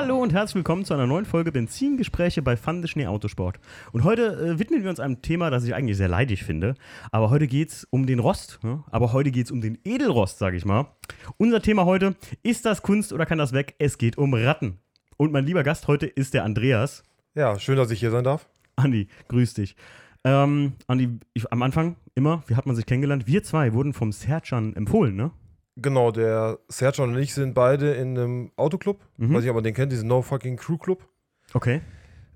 Hallo und herzlich willkommen zu einer neuen Folge Benzingespräche bei Fande Schnee Autosport. Und heute äh, widmen wir uns einem Thema, das ich eigentlich sehr leidig finde. Aber heute geht es um den Rost. Ne? Aber heute geht es um den Edelrost, sage ich mal. Unser Thema heute, ist das Kunst oder kann das weg? Es geht um Ratten. Und mein lieber Gast heute ist der Andreas. Ja, schön, dass ich hier sein darf. Andi, grüß dich. Ähm, Andi, ich, am Anfang immer, wie hat man sich kennengelernt? Wir zwei wurden vom Sercan empfohlen, ne? Genau, der Sergio und ich sind beide in einem Autoclub. Mhm. Weiß ich aber den kennt, diesen No Fucking Crew Club. Okay.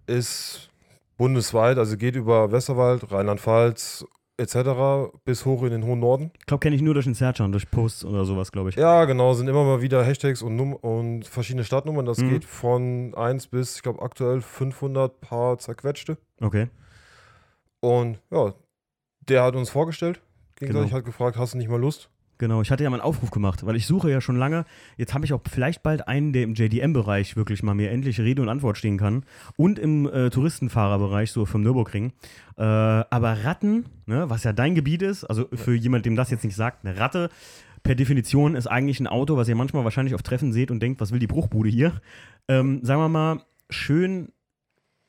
Ist bundesweit, also geht über Westerwald, Rheinland-Pfalz etc. bis hoch in den hohen Norden. Ich glaube, kenne ich nur durch den Sercan, durch Posts oder sowas, glaube ich. Ja, genau, sind immer mal wieder Hashtags und, Num und verschiedene Startnummern. Das Mhm. geht von 1 bis, ich glaube, aktuell 500 Paar zerquetschte. Okay. Und ja, der hat uns vorgestellt. Gegenseitig Genau. hat gefragt, hast du nicht mal Lust? Genau, ich hatte ja mal einen Aufruf gemacht, weil ich suche ja schon lange. Jetzt habe ich auch vielleicht bald einen, der im JDM-Bereich wirklich mal mir endlich Rede und Antwort stehen kann. Und im äh, Touristenfahrerbereich, so vom Nürburgring. Äh, aber Ratten, ne, was ja dein Gebiet ist, also für jemand, dem das jetzt nicht sagt, eine Ratte per Definition ist eigentlich ein Auto, was ihr manchmal wahrscheinlich auf Treffen seht und denkt, was will die Bruchbude hier? Ähm, sagen wir mal, schön,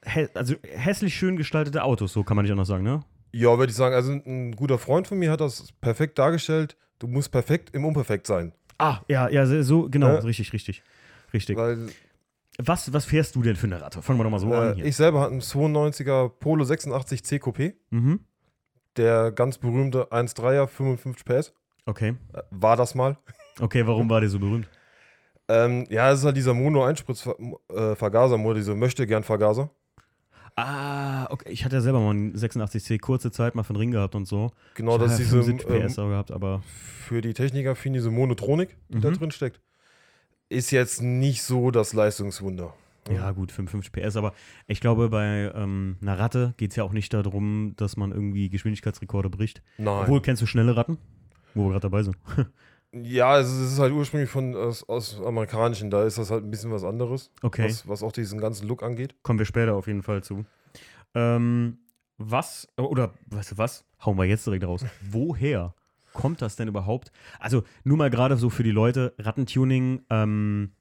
hä also hässlich schön gestaltete Autos, so kann man nicht anders sagen, ne? Ja, würde ich sagen. Also ein guter Freund von mir hat das perfekt dargestellt. Du musst perfekt im Unperfekt sein. Ah, ja, ja, so- genau, Ja. richtig, richtig. Richtig. Weil Was, was fährst du denn für eine Ratte? Fangen wir doch mal so an äh, hier. ich selber hatte einen 92er Polo 86 C Coupé. mhm. Der ganz berühmte 1.3er 55 PS. Okay. Äh, war das mal. Okay, warum war der so berühmt? Ähm, ja, es ist halt dieser Mono-Einspritzvergaser-Motor, diese Möchte-Gern-Vergaser. Ah, okay. Ich hatte ja selber mal einen 86C kurze Zeit mal für den Ring gehabt und so. Genau, ich das ist ja diese 75 PS ähm, auch gehabt, aber für die Techniker finden diese Monotronik, die da Mhm. drin steckt. Ist jetzt nicht so das Leistungswunder. ja gut, 55 PS. Aber ich glaube, bei ähm, einer Ratte geht es ja auch nicht darum, dass man irgendwie Geschwindigkeitsrekorde bricht. Nein. Obwohl, kennst du schnelle Ratten? Wo wir gerade dabei sind. Ja, es ist, es ist halt ursprünglich von aus, aus amerikanischen, da ist das halt ein bisschen was anderes, Okay. was, was auch diesen ganzen Look angeht. Kommen wir später auf jeden Fall zu. Ähm, was, oder weißt du was? Hauen wir jetzt direkt raus. Woher kommt das denn überhaupt? Also, nur mal gerade so für die Leute, Rattentuning, ähm,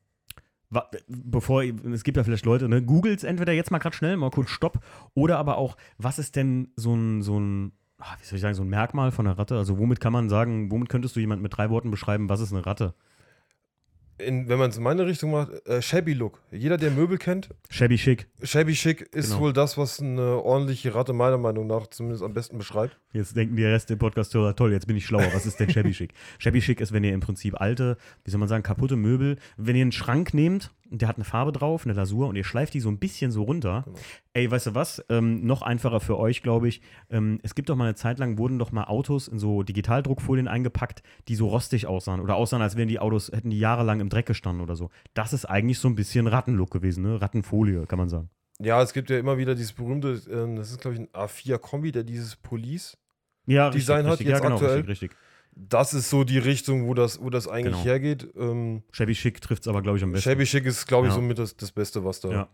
bevor, es gibt ja vielleicht Leute, ne, googelt entweder jetzt mal gerade schnell, mal kurz Stopp, oder aber auch, was ist denn so ein, so ein, ah, wie soll ich sagen, so ein Merkmal von einer Ratte? Also, womit kann man sagen, womit könntest du jemand mit drei Worten beschreiben, was ist eine Ratte? In, wenn man es in meine Richtung macht, äh, Shabby Look. Jeder, der Möbel kennt, Shabby chic. Shabby Chic ist Genau. wohl das, was eine ordentliche Ratte meiner Meinung nach zumindest am besten beschreibt. Jetzt denken die Rest der Podcast-Hörer, toll, jetzt bin ich schlauer. Was ist denn Shabby Chic? Shabby Chic ist, wenn ihr im Prinzip alte, wie soll man sagen, kaputte Möbel, wenn ihr einen Schrank nehmt, der hat eine Farbe drauf, eine Lasur, und ihr schleift die so ein bisschen so runter. Genau. Ey, weißt du was? Ähm, noch einfacher für euch, glaube ich. Ähm, es gibt doch mal eine Zeit lang, wurden doch mal Autos in so Digitaldruckfolien eingepackt, die so rostig aussahen. Oder aussahen, als wären die Autos, hätten die jahrelang im Dreck gestanden oder so. Das ist eigentlich so ein bisschen Rattenlook gewesen, ne? Rattenfolie, kann man sagen. Ja, es gibt ja immer wieder dieses berühmte, ähm, das ist glaube ich ein A4-Kombi, der dieses Police. Ja, hat richtig, jetzt ja, genau, aktuell- richtig, richtig. Das ist so die Richtung, wo das, wo das eigentlich Genau. hergeht. Ähm, Shabby Chic trifft es aber, glaube ich, am besten. Shabby Chic ist, glaube ich, Ja. somit das, das Beste, was da, Ja.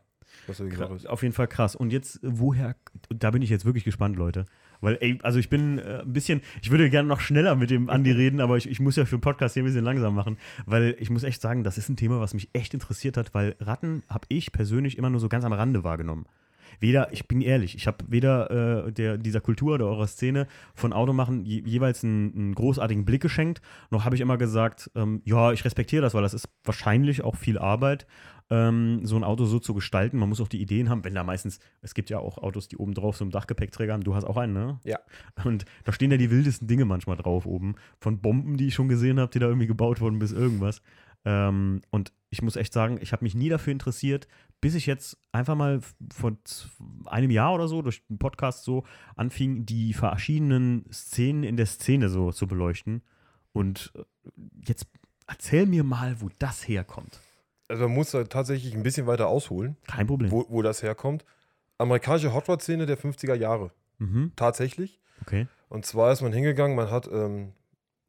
was da gesagt ist. Auf jeden Fall krass. Und jetzt, woher, da bin ich jetzt wirklich gespannt, Leute. Weil, ey, also ich bin äh, ein bisschen, ich würde gerne noch schneller mit dem Andi reden, aber ich, ich muss ja für den Podcast hier ein bisschen langsam machen, weil ich muss echt sagen, das ist ein Thema, was mich echt interessiert hat, weil Ratten habe ich persönlich immer nur so ganz am Rande wahrgenommen. Weder, ich bin ehrlich, ich habe weder äh, der, dieser Kultur oder eurer Szene von Automachen je, jeweils einen, einen großartigen Blick geschenkt, noch habe ich immer gesagt, ähm, ja, ich respektiere das, weil das ist wahrscheinlich auch viel Arbeit, ähm, so ein Auto so zu gestalten. Man muss auch die Ideen haben, wenn da meistens, es gibt ja auch Autos, die oben drauf so einen Dachgepäckträger haben. Du hast auch einen, ne? Ja. Und da stehen ja die wildesten Dinge manchmal drauf oben. Von Bomben, die ich schon gesehen habe, die da irgendwie gebaut wurden, bis irgendwas. Ähm, und ich muss echt sagen, ich habe mich nie dafür interessiert, bis ich jetzt einfach mal vor einem Jahr oder so durch einen Podcast so anfing, die verschiedenen Szenen in der Szene so zu beleuchten. Und äh, jetzt erzähl mir mal, wo das herkommt. Also man muss da tatsächlich ein bisschen weiter ausholen, Kein Problem. wo, wo das herkommt. Amerikanische Hot Rod-Szene der 50er Jahre. Mhm. Tatsächlich. Okay. Und zwar ist man hingegangen, man hat ähm,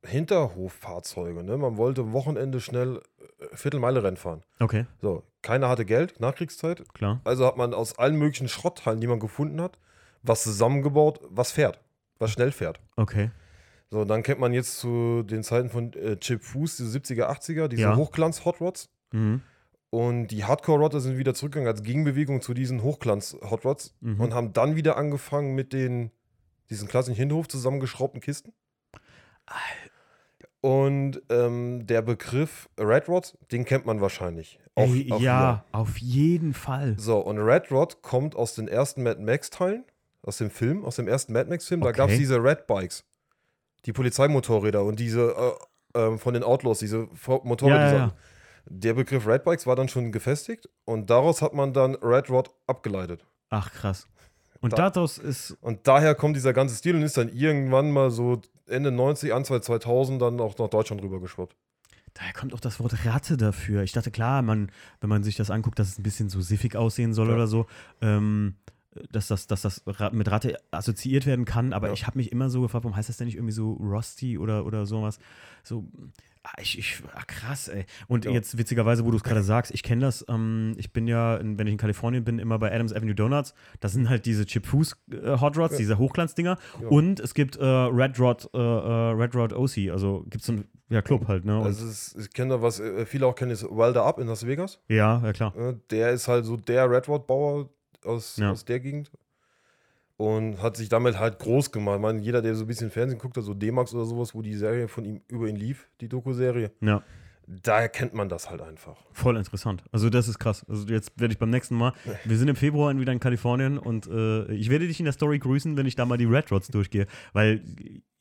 Hinterhoffahrzeuge. Ne? Man wollte am Wochenende schnell äh, Viertelmeile-Rennen fahren. Okay, So, keiner hatte Geld, Nachkriegszeit. klar. Also hat man aus allen möglichen Schrottteilen, die man gefunden hat, was zusammengebaut, was fährt, was schnell fährt. Okay. So, dann kennt man jetzt zu den Zeiten von äh, Chip Fuß, diese 70er, 80er, diese Ja. Hochglanz-Hot Rods. Mhm. Und die Hardcore-Rotter sind wieder zurückgegangen als Gegenbewegung zu diesen Hochglanz-Hot Rods Mhm. und haben dann wieder angefangen mit den diesen klassischen Hinterhof zusammengeschraubten Kisten. Und ähm, der Begriff Red Rod, den kennt man wahrscheinlich. Auch, Ey, auch ja, auf jeden Fall. hier. So, und Red Rod kommt aus den ersten Mad Max-Teilen, aus dem Film, aus dem ersten Mad Max-Film. Da Okay. gab es diese Red Bikes, die Polizeimotorräder und diese äh, ähm, von den Outlaws, diese Motorräder. Ja, ja, so- Der Begriff Red Bikes war dann schon gefestigt und daraus hat man dann Red Rod abgeleitet. Ach, krass. Und Da- daraus ist. Und daher kommt dieser ganze Stil und ist dann irgendwann mal so Ende 90, Anfang 2000 dann auch nach Deutschland rübergeschwappt. Daher kommt auch das Wort Ratte dafür. Ich dachte, klar, man, wenn man sich das anguckt, dass es ein bisschen so siffig aussehen soll Ja. oder so, ähm, dass das, dass das mit Ratte assoziiert werden kann. Aber Ja. ich habe mich immer so gefragt, warum heißt das denn nicht irgendwie so Rusty oder, oder sowas? So, ich, ich, ah, krass, ey. Und Ja. jetzt witzigerweise, wo du es gerade sagst, ich kenne das, ähm, ich bin ja, in, wenn ich in Kalifornien bin, immer bei Adams Avenue Donuts. Das sind halt diese Chip Fuß äh, Hot Rods, Ja. diese Hochglanzdinger. Ja. Und es gibt äh, Red Rod, äh, äh, Red Rod OC, also gibt es so einen ja, Club halt, ne? Und, Also es, ich kenne da was, äh, viele auch kennen, ist Wilder Up in Las Vegas. ja, ja klar. Äh, Der ist halt so der Red Rod Bauer aus, aus der Gegend. Und hat sich damit halt groß gemacht. Ich meine, jeder, der so ein bisschen Fernsehen guckt, also D-Max oder sowas, wo die Serie von ihm über ihn lief, die Doku-Serie, Ja, daher kennt man das halt einfach. voll interessant. Also das ist krass. Also jetzt werde ich beim nächsten Mal, wir sind im Februar wieder in Kalifornien und äh, ich werde dich in der Story grüßen, wenn ich da mal die Red Rods durchgehe, weil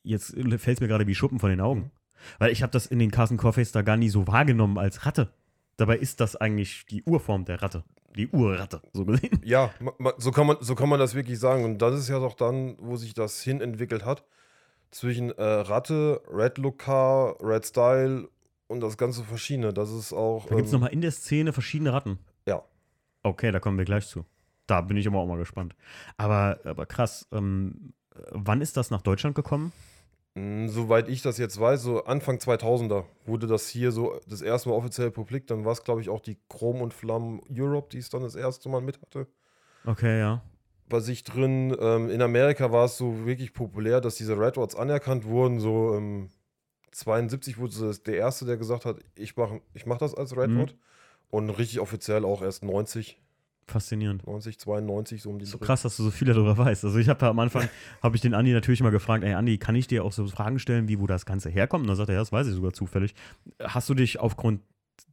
jetzt fällt es mir gerade wie Schuppen von den Augen. Weil ich habe das in den Carson Coffees da gar nie so wahrgenommen als Ratte. Dabei ist das eigentlich die Urform der Ratte. Die Urratte, so gesehen. Ja, so kann, man, so kann man das wirklich sagen. Und das ist ja doch dann, wo sich das hin entwickelt hat. Zwischen äh, Ratte, Red Look Car, Red Style und das ganze verschiedene. Das ist auch. Da gibt es ähm, nochmal in der Szene verschiedene Ratten. Ja. Okay, da kommen wir gleich zu. Da bin ich aber auch mal gespannt. Aber, aber krass, ähm, wann ist das nach Deutschland gekommen? Mh, Soweit ich das jetzt weiß, so Anfang 2000er wurde das hier so das erste Mal offiziell publik. Dann war es, glaube ich, auch die Chrom und Flammen Europe, die es dann das erste Mal mit hatte. Okay, ja. bei sich drin. Ähm, in Amerika war es so wirklich populär, dass diese Red Rods anerkannt wurden. So ähm, 72 wurde das der Erste, der gesagt hat, ich mache ich mach das als Red Mhm. Rod. Und richtig offiziell auch erst 90, Faszinierend. 90, 92, so um die So krass, dass du so viel darüber weißt. Also ich habe da am Anfang, habe ich den Andi natürlich mal gefragt, ey Andi, kann ich dir auch so Fragen stellen, wie wo das Ganze herkommt? Und dann sagt er, ja, das weiß ich sogar zufällig. Hast du dich aufgrund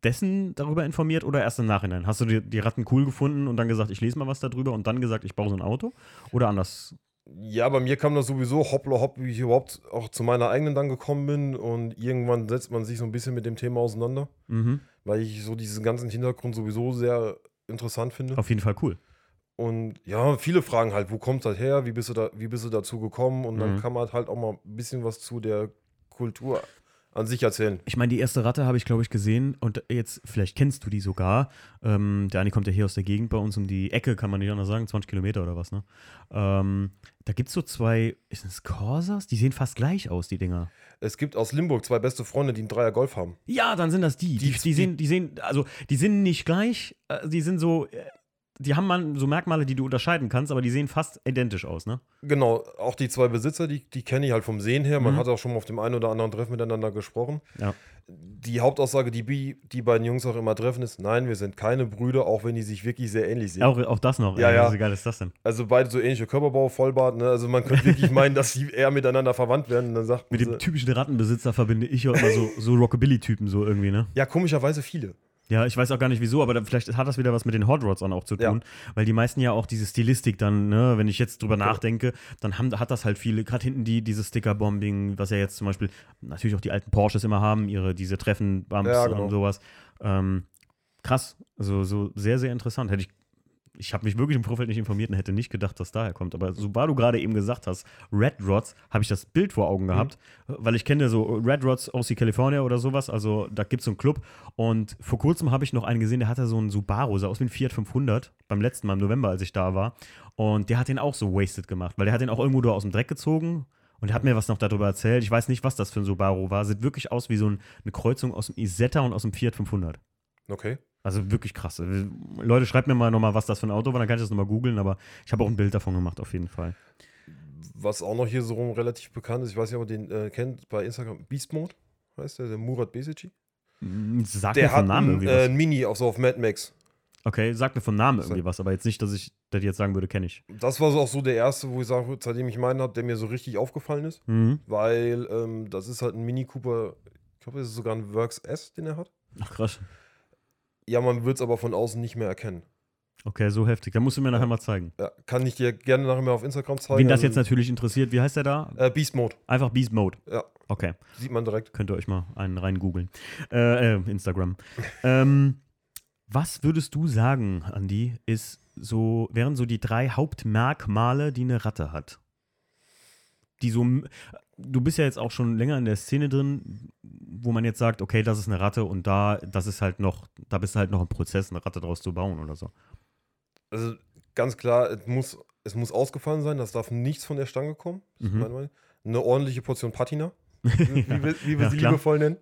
dessen darüber informiert oder erst im Nachhinein? Hast du die, die Ratten cool gefunden und dann gesagt, ich lese mal was darüber und dann gesagt, ich baue so ein Auto? Oder anders? Ja, bei mir kam das sowieso hoppla hopp, wie ich überhaupt auch zu meiner eigenen dann gekommen bin. Und irgendwann setzt man sich so ein bisschen mit dem Thema auseinander, Mhm. weil ich so diesen ganzen Hintergrund sowieso sehr interessant finde. Auf jeden Fall cool. Und ja, viele Fragen halt, wo kommt das her, wie bist du, da, wie bist du dazu gekommen? Und dann Mhm. kann man halt auch mal ein bisschen was zu der Kultur an sich erzählen. Ich meine, die erste Ratte habe ich, glaube ich, gesehen und jetzt, vielleicht kennst du die sogar. Ähm, der Andi kommt ja hier aus der Gegend bei uns um die Ecke, kann man nicht anders sagen, 20 Kilometer oder was, ne? Ähm, da gibt es so zwei, ist es Corsas? Die sehen fast gleich aus, die Dinger. Es gibt aus Limburg zwei beste Freunde, die einen Dreier Golf haben. Ja, dann sind das die. Die, Die- die, sehen, die sehen, also die sind nicht gleich, äh, die sind so, äh, die haben man so Merkmale, die du unterscheiden kannst, aber die sehen fast identisch aus, ne? Genau, auch die zwei Besitzer, die, die kenne ich halt vom Sehen her. Man Mhm. hat auch schon mal auf dem einen oder anderen Treffen miteinander gesprochen. Ja. Die Hauptaussage, die die beiden Jungs auch immer treffen, ist: Nein, wir sind keine Brüder, auch wenn die sich wirklich sehr ähnlich sehen. Auch, auch das noch. Ja, ja. Wie geil ist das denn? Also beide so ähnliche Körperbau, Vollbart. Ne? Also man könnte wirklich meinen, dass die eher miteinander verwandt werden. Und dann sagt Mit dem so, typischen Rattenbesitzer verbinde ich ja immer so, so Rockabilly-Typen, so irgendwie, ne? ja, komischerweise viele. Ja, ich weiß auch gar nicht wieso, aber da, vielleicht hat das wieder was mit den Hot Rods auch zu Ja. tun, weil die meisten ja auch diese Stilistik dann, ne, wenn ich jetzt drüber nachdenke, dann haben, hat das halt viele, gerade hinten die, dieses Sticker-Bombing, was ja jetzt zum Beispiel natürlich auch die alten Porsches immer haben, ihre, diese Treffen-Bumps Ja, genau. und sowas. Ähm, krass, also so sehr, sehr interessant. Hätte ich, ich habe mich wirklich im Vorfeld nicht informiert und hätte nicht gedacht, dass daher kommt. Aber sobald du gerade eben gesagt hast, Red Rods, habe ich das Bild vor Mhm. Augen gehabt, weil ich kenne so Red Rods aus California oder sowas. Also da gibt es so einen Club. Und vor kurzem habe ich noch einen gesehen, der hatte so einen Subaru, sah aus wie ein Fiat 500, beim letzten Mal im November, als ich da war. Und der hat den auch so wasted gemacht, weil der hat den auch irgendwo da aus dem Dreck gezogen. Und er hat mir was noch darüber erzählt. Ich weiß nicht, was das für ein Subaru war. Sieht wirklich aus wie so ein, eine Kreuzung aus dem Isetta und aus dem Fiat 500. Okay. Also wirklich krass. Leute, schreibt mir mal nochmal, was das für ein Auto war, dann kann ich das nochmal googeln, aber ich habe auch ein Bild davon gemacht, auf jeden Fall. Was auch noch hier so rum relativ bekannt ist, ich weiß nicht, ob ihr den äh, kennt, bei Instagram, Beast Mode heißt der, der Murat Besici. Sag Der mir vom hat Namen irgendwie äh, was. ein Mini auf so auf Mad Max. Okay, sag mir vom Namen irgendwie was, aber jetzt nicht, dass ich das jetzt sagen würde, kenne ich. Das war so auch so der erste, wo ich sage, seitdem ich meinen habe, der mir so richtig aufgefallen ist. Mhm. Weil ähm, das ist halt ein Mini Cooper, ich glaube, das ist sogar ein Works S, den er hat. Ach krass. Ja, man wird es aber von außen nicht mehr erkennen. Okay, so heftig. Da musst du mir nachher mal zeigen. Ja, kann ich dir gerne nachher mal auf Instagram zeigen. Wen das jetzt natürlich interessiert, wie heißt der da? äh, Beast Mode, Einfach Beast Mode. ja, Okay, sieht man direkt. könnt ihr euch mal einen rein googeln. Äh, äh, Instagram. ähm, was würdest du sagen, Andi, ist so, wären so die drei Hauptmerkmale, die eine Ratte hat? Die so, du bist ja jetzt auch schon länger in der Szene drin, wo man jetzt sagt, okay, das ist eine Ratte und da, das ist halt noch, da bist du halt noch im Prozess, eine Ratte draus zu bauen oder so. Also ganz klar, es muss, es muss ausgefallen sein, das darf nichts von der Stange kommen. Mhm. Eine ordentliche Portion Patina, wie, wie, wir- wie wir Ja, sie klar. liebevoll nennen.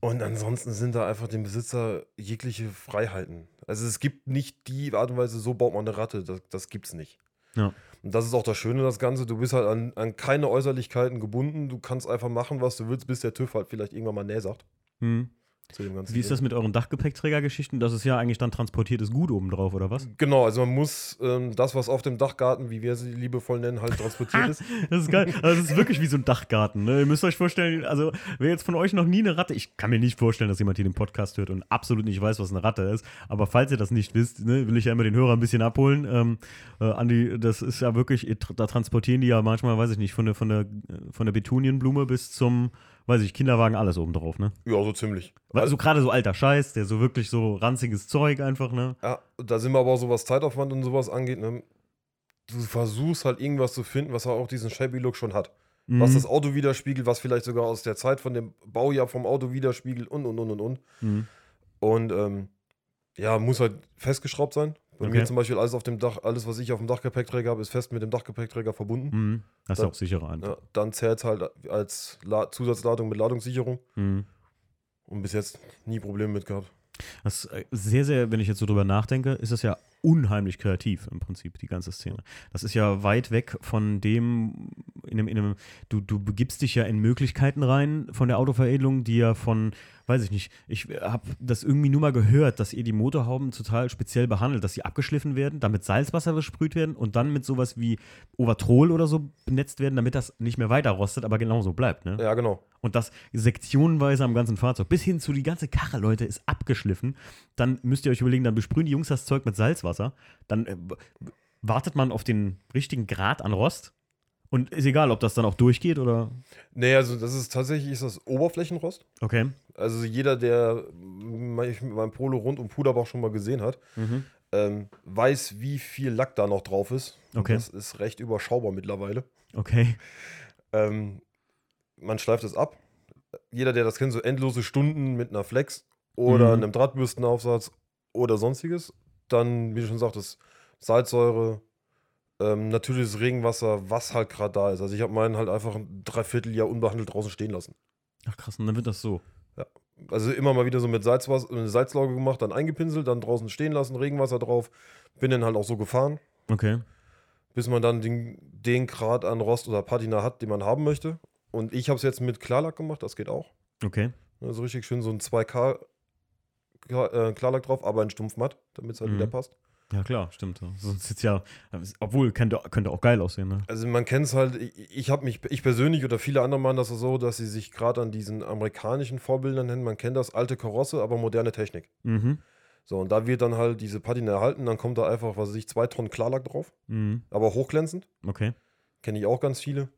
Und ansonsten sind da einfach dem Besitzer jegliche Freiheiten. Also es gibt nicht die Art und Weise, so baut man eine Ratte. Das, das gibt's nicht. Ja. Und das ist auch das Schöne, das Ganze. Du bist halt an, an keine Äußerlichkeiten gebunden. Du kannst einfach machen, was du willst, bis der TÜV halt vielleicht irgendwann mal Nee sagt. Hm. Zu dem ganzen Wie ist das mit euren Dachgepäckträgergeschichten? Das ist ja eigentlich dann transportiertes Gut obendrauf, oder was? Genau, also man muss ähm, das, was auf dem Dachgarten, wie wir sie liebevoll nennen, halt transportiert ist. Das ist geil. Also das ist wirklich wie so ein Dachgarten. Ne? Ihr müsst euch vorstellen, also wer jetzt von euch noch nie eine Ratte, ich kann mir nicht vorstellen, dass jemand hier den Podcast hört und absolut nicht weiß, was eine Ratte ist. Aber falls ihr das nicht wisst, ne, will ich ja immer den Hörer ein bisschen abholen. Ähm, äh, Andi, das ist ja wirklich, da transportieren die ja manchmal, weiß ich nicht, von der, von der, von der Betunienblume bis zum, weiß ich, Kinderwagen, alles obendrauf, ne? Ja, so ziemlich. Also gerade so alter Scheiß, der so wirklich so ranziges Zeug einfach, ne? Ja, da sind wir aber auch so, was Zeitaufwand und sowas angeht. Ne? Du versuchst halt irgendwas zu finden, was auch diesen Shabby-Look schon hat. Was Mhm. das Auto widerspiegelt, was vielleicht sogar aus der Zeit von dem Baujahr vom Auto widerspiegelt und, und, und, und, und. Mhm. Und ähm, ja, muss halt festgeschraubt sein. Bei Okay. mir zum Beispiel alles auf dem Dach, alles, was ich auf dem Dachgepäckträger habe, ist fest mit dem Dachgepäckträger verbunden. Mhm. Das ist Dann- auch sicherer einfach. Ja, dann zählt es halt als La Zusatzladung mit Ladungssicherung. Mhm. Und bis jetzt nie Probleme mit gehabt. Das ist äh, sehr, sehr, wenn ich jetzt so drüber nachdenke, ist das ja unheimlich kreativ im Prinzip, die ganze Szene. Das ist ja weit weg von dem, in einem, in einem du, du begibst dich ja in Möglichkeiten rein von der Autoveredelung, die ja von, weiß ich nicht, ich habe das irgendwie nur mal gehört, dass ihr die Motorhauben total speziell behandelt, dass sie abgeschliffen werden, damit Salzwasser besprüht werden und dann mit sowas wie Overtrol oder so benetzt werden, damit das nicht mehr weiter rostet, aber genauso bleibt, ne? Ja, genau. Und das sektionenweise am ganzen Fahrzeug. Bis hin zu die ganze Karre, Leute, ist abgeschliffen. Dann müsst ihr euch überlegen, dann besprühen die Jungs das Zeug mit Salzwasser. Dann äh, wartet man auf den richtigen Grad an Rost. Und ist egal, ob das dann auch durchgeht oder. Nee, also das ist tatsächlich ist das Oberflächenrost. Okay. Also jeder, der meinem Polo rund um Puderbach schon mal gesehen hat, Mhm. ähm, weiß, wie viel Lack da noch drauf ist. Okay. Das ist recht überschaubar mittlerweile. Okay. Ähm, man schleift es ab. Jeder, der das kennt, so endlose Stunden mit einer Flex oder Mhm. einem Drahtbürstenaufsatz oder sonstiges. Dann, wie du schon sagtest, Salzsäure, ähm, natürliches Regenwasser, was halt gerade da ist. Also ich habe meinen halt einfach ein Dreivierteljahr unbehandelt draußen stehen lassen. Ach krass, und dann wird das so. Also immer mal wieder so mit Salzwasser, eine Salzlauge gemacht, dann eingepinselt, dann draußen stehen lassen, Regenwasser drauf. Bin dann halt auch so gefahren, Okay. bis man dann den, den Grad an Rost oder Patina hat, den man haben möchte. Und ich habe es jetzt mit Klarlack gemacht, das geht auch. Okay. Also richtig schön so ein 2K Klar- äh, Klarlack drauf, aber ein Stumpfmatt, damit es halt Mhm. wieder passt. Ja, klar, stimmt. Sonst ist ja. Obwohl, könnte, könnte auch geil aussehen, ne? Also man kennt es halt, ich, habe mich, ich persönlich oder viele andere machen das so, dass sie sich gerade an diesen amerikanischen Vorbildern nennen. Man kennt das alte Karosse, aber moderne Technik. Mhm. So, und da wird dann halt diese Patina erhalten, dann kommt da einfach, was weiß ich, zwei Tonnen Klarlack drauf, Mhm. aber hochglänzend. Okay. Kenne ich auch ganz viele,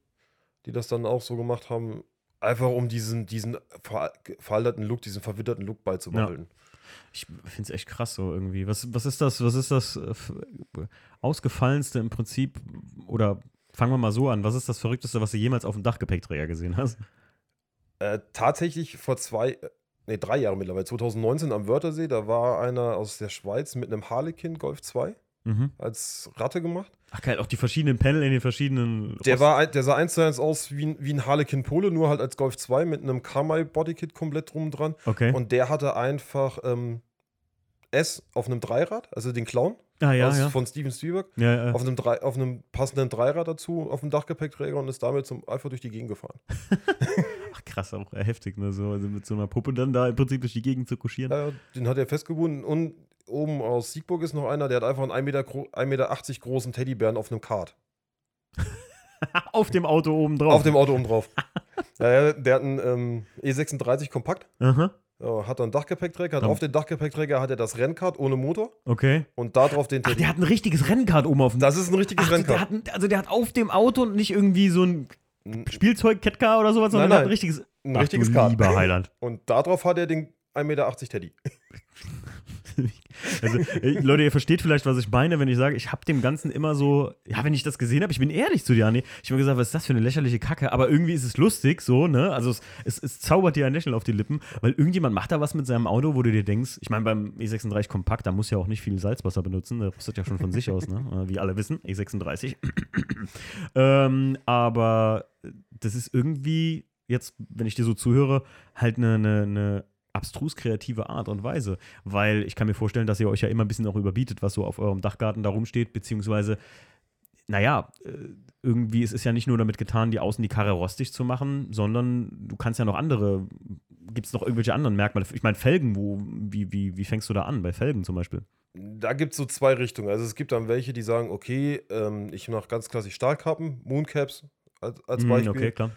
die das dann auch so gemacht haben. Einfach um diesen, diesen ver veralterten Look, diesen verwitterten Look beizubehalten. Ich finde es echt krass so irgendwie. Was, was ist das, was ist das äh, ausgefallenste im Prinzip? Oder fangen wir mal so an, was ist das Verrückteste, was du jemals auf dem Dachgepäckträger gesehen hast? Äh, tatsächlich vor zwei, äh, nee, drei Jahren mittlerweile, 2019 am Wörthersee, da war einer aus der Schweiz mit einem Harlequin Golf 2 Mhm. als Ratte gemacht. Ach geil, auch die verschiedenen Panel in den verschiedenen. Der, Rost- war, der sah eins zu eins aus wie, ein- wie ein Harlequin Polo, nur halt als Golf 2 mit einem Kamai Bodykit komplett drum dran. Okay. Und der hatte einfach ähm, S auf einem Dreirad, also den Clown ah, ja, aus, ja. von Steven Spielberg, ja, ja. auf, einem Drei, auf einem passenden Dreirad dazu, auf dem Dachgepäckträger und ist damit zum, einfach durch die Gegend gefahren. Ach krass. auch heftig, ne? So, also mit so einer Puppe dann da im Prinzip durch die Gegend zu kuschieren. Den hat er festgebunden. Und oben aus Siegburg ist noch einer, der hat einfach einen 1,80 Meter, gro 1,80 Meter großen Teddybären auf einem Kart. Auf dem Auto oben drauf. Auf dem Auto oben drauf. ja, der hat einen ähm, E36 Kompakt. Aha, Ja, hat dann Dachgepäckträger. Hat auf den Dachgepäckträger hat er das Rennkart ohne Motor okay. und da drauf den Ach, Teddy. der hat ein richtiges Rennkart oben auf dem. Das ist ein richtiges Ach, der Rennkart. hat, ein- also der hat auf dem Auto nicht irgendwie so ein Spielzeug-Catcar oder sowas, sondern Nein, der hat ein nein. richtiges. ein Ach, richtiges Kart. Lieber Heiland. Und da drauf hat er den 1,80 Meter Teddy. Also, Leute, ihr versteht vielleicht, was ich meine, wenn ich sage, ich habe dem Ganzen immer so, ja, wenn ich das gesehen habe, ich bin ehrlich zu dir, Anni. Ich habe mir gesagt, was ist das für eine lächerliche Kacke? Aber irgendwie ist es lustig, so, ne? Also, es, es, es zaubert dir ein Lächeln auf die Lippen, weil irgendjemand macht da was mit seinem Auto, wo du dir denkst, ich meine, beim E36 Kompakt, da muss ja auch nicht viel Salzwasser benutzen, der rüstet ja schon von sich aus, ne? Wie alle wissen, E36. ähm, aber das ist irgendwie jetzt, wenn ich dir so zuhöre, halt eine, eine, eine abstrus kreative Art und Weise, weil ich kann mir vorstellen, dass ihr euch ja immer ein bisschen auch überbietet, was so auf eurem Dachgarten da rumsteht, beziehungsweise, naja, äh, irgendwie ist es ja nicht nur damit getan, die außen die Karre rostig zu machen, sondern du kannst ja noch andere, gibt es noch irgendwelche anderen Merkmale? Ich meine, Felgen, wo, wie, wie, wie fängst du da an? Bei Felgen zum Beispiel. Da gibt es so zwei Richtungen. Also es gibt dann welche, die sagen, okay, ähm, ich mache ganz klassisch Stahlkappen, Mooncaps als, als Mhm, Beispiel. okay, klar.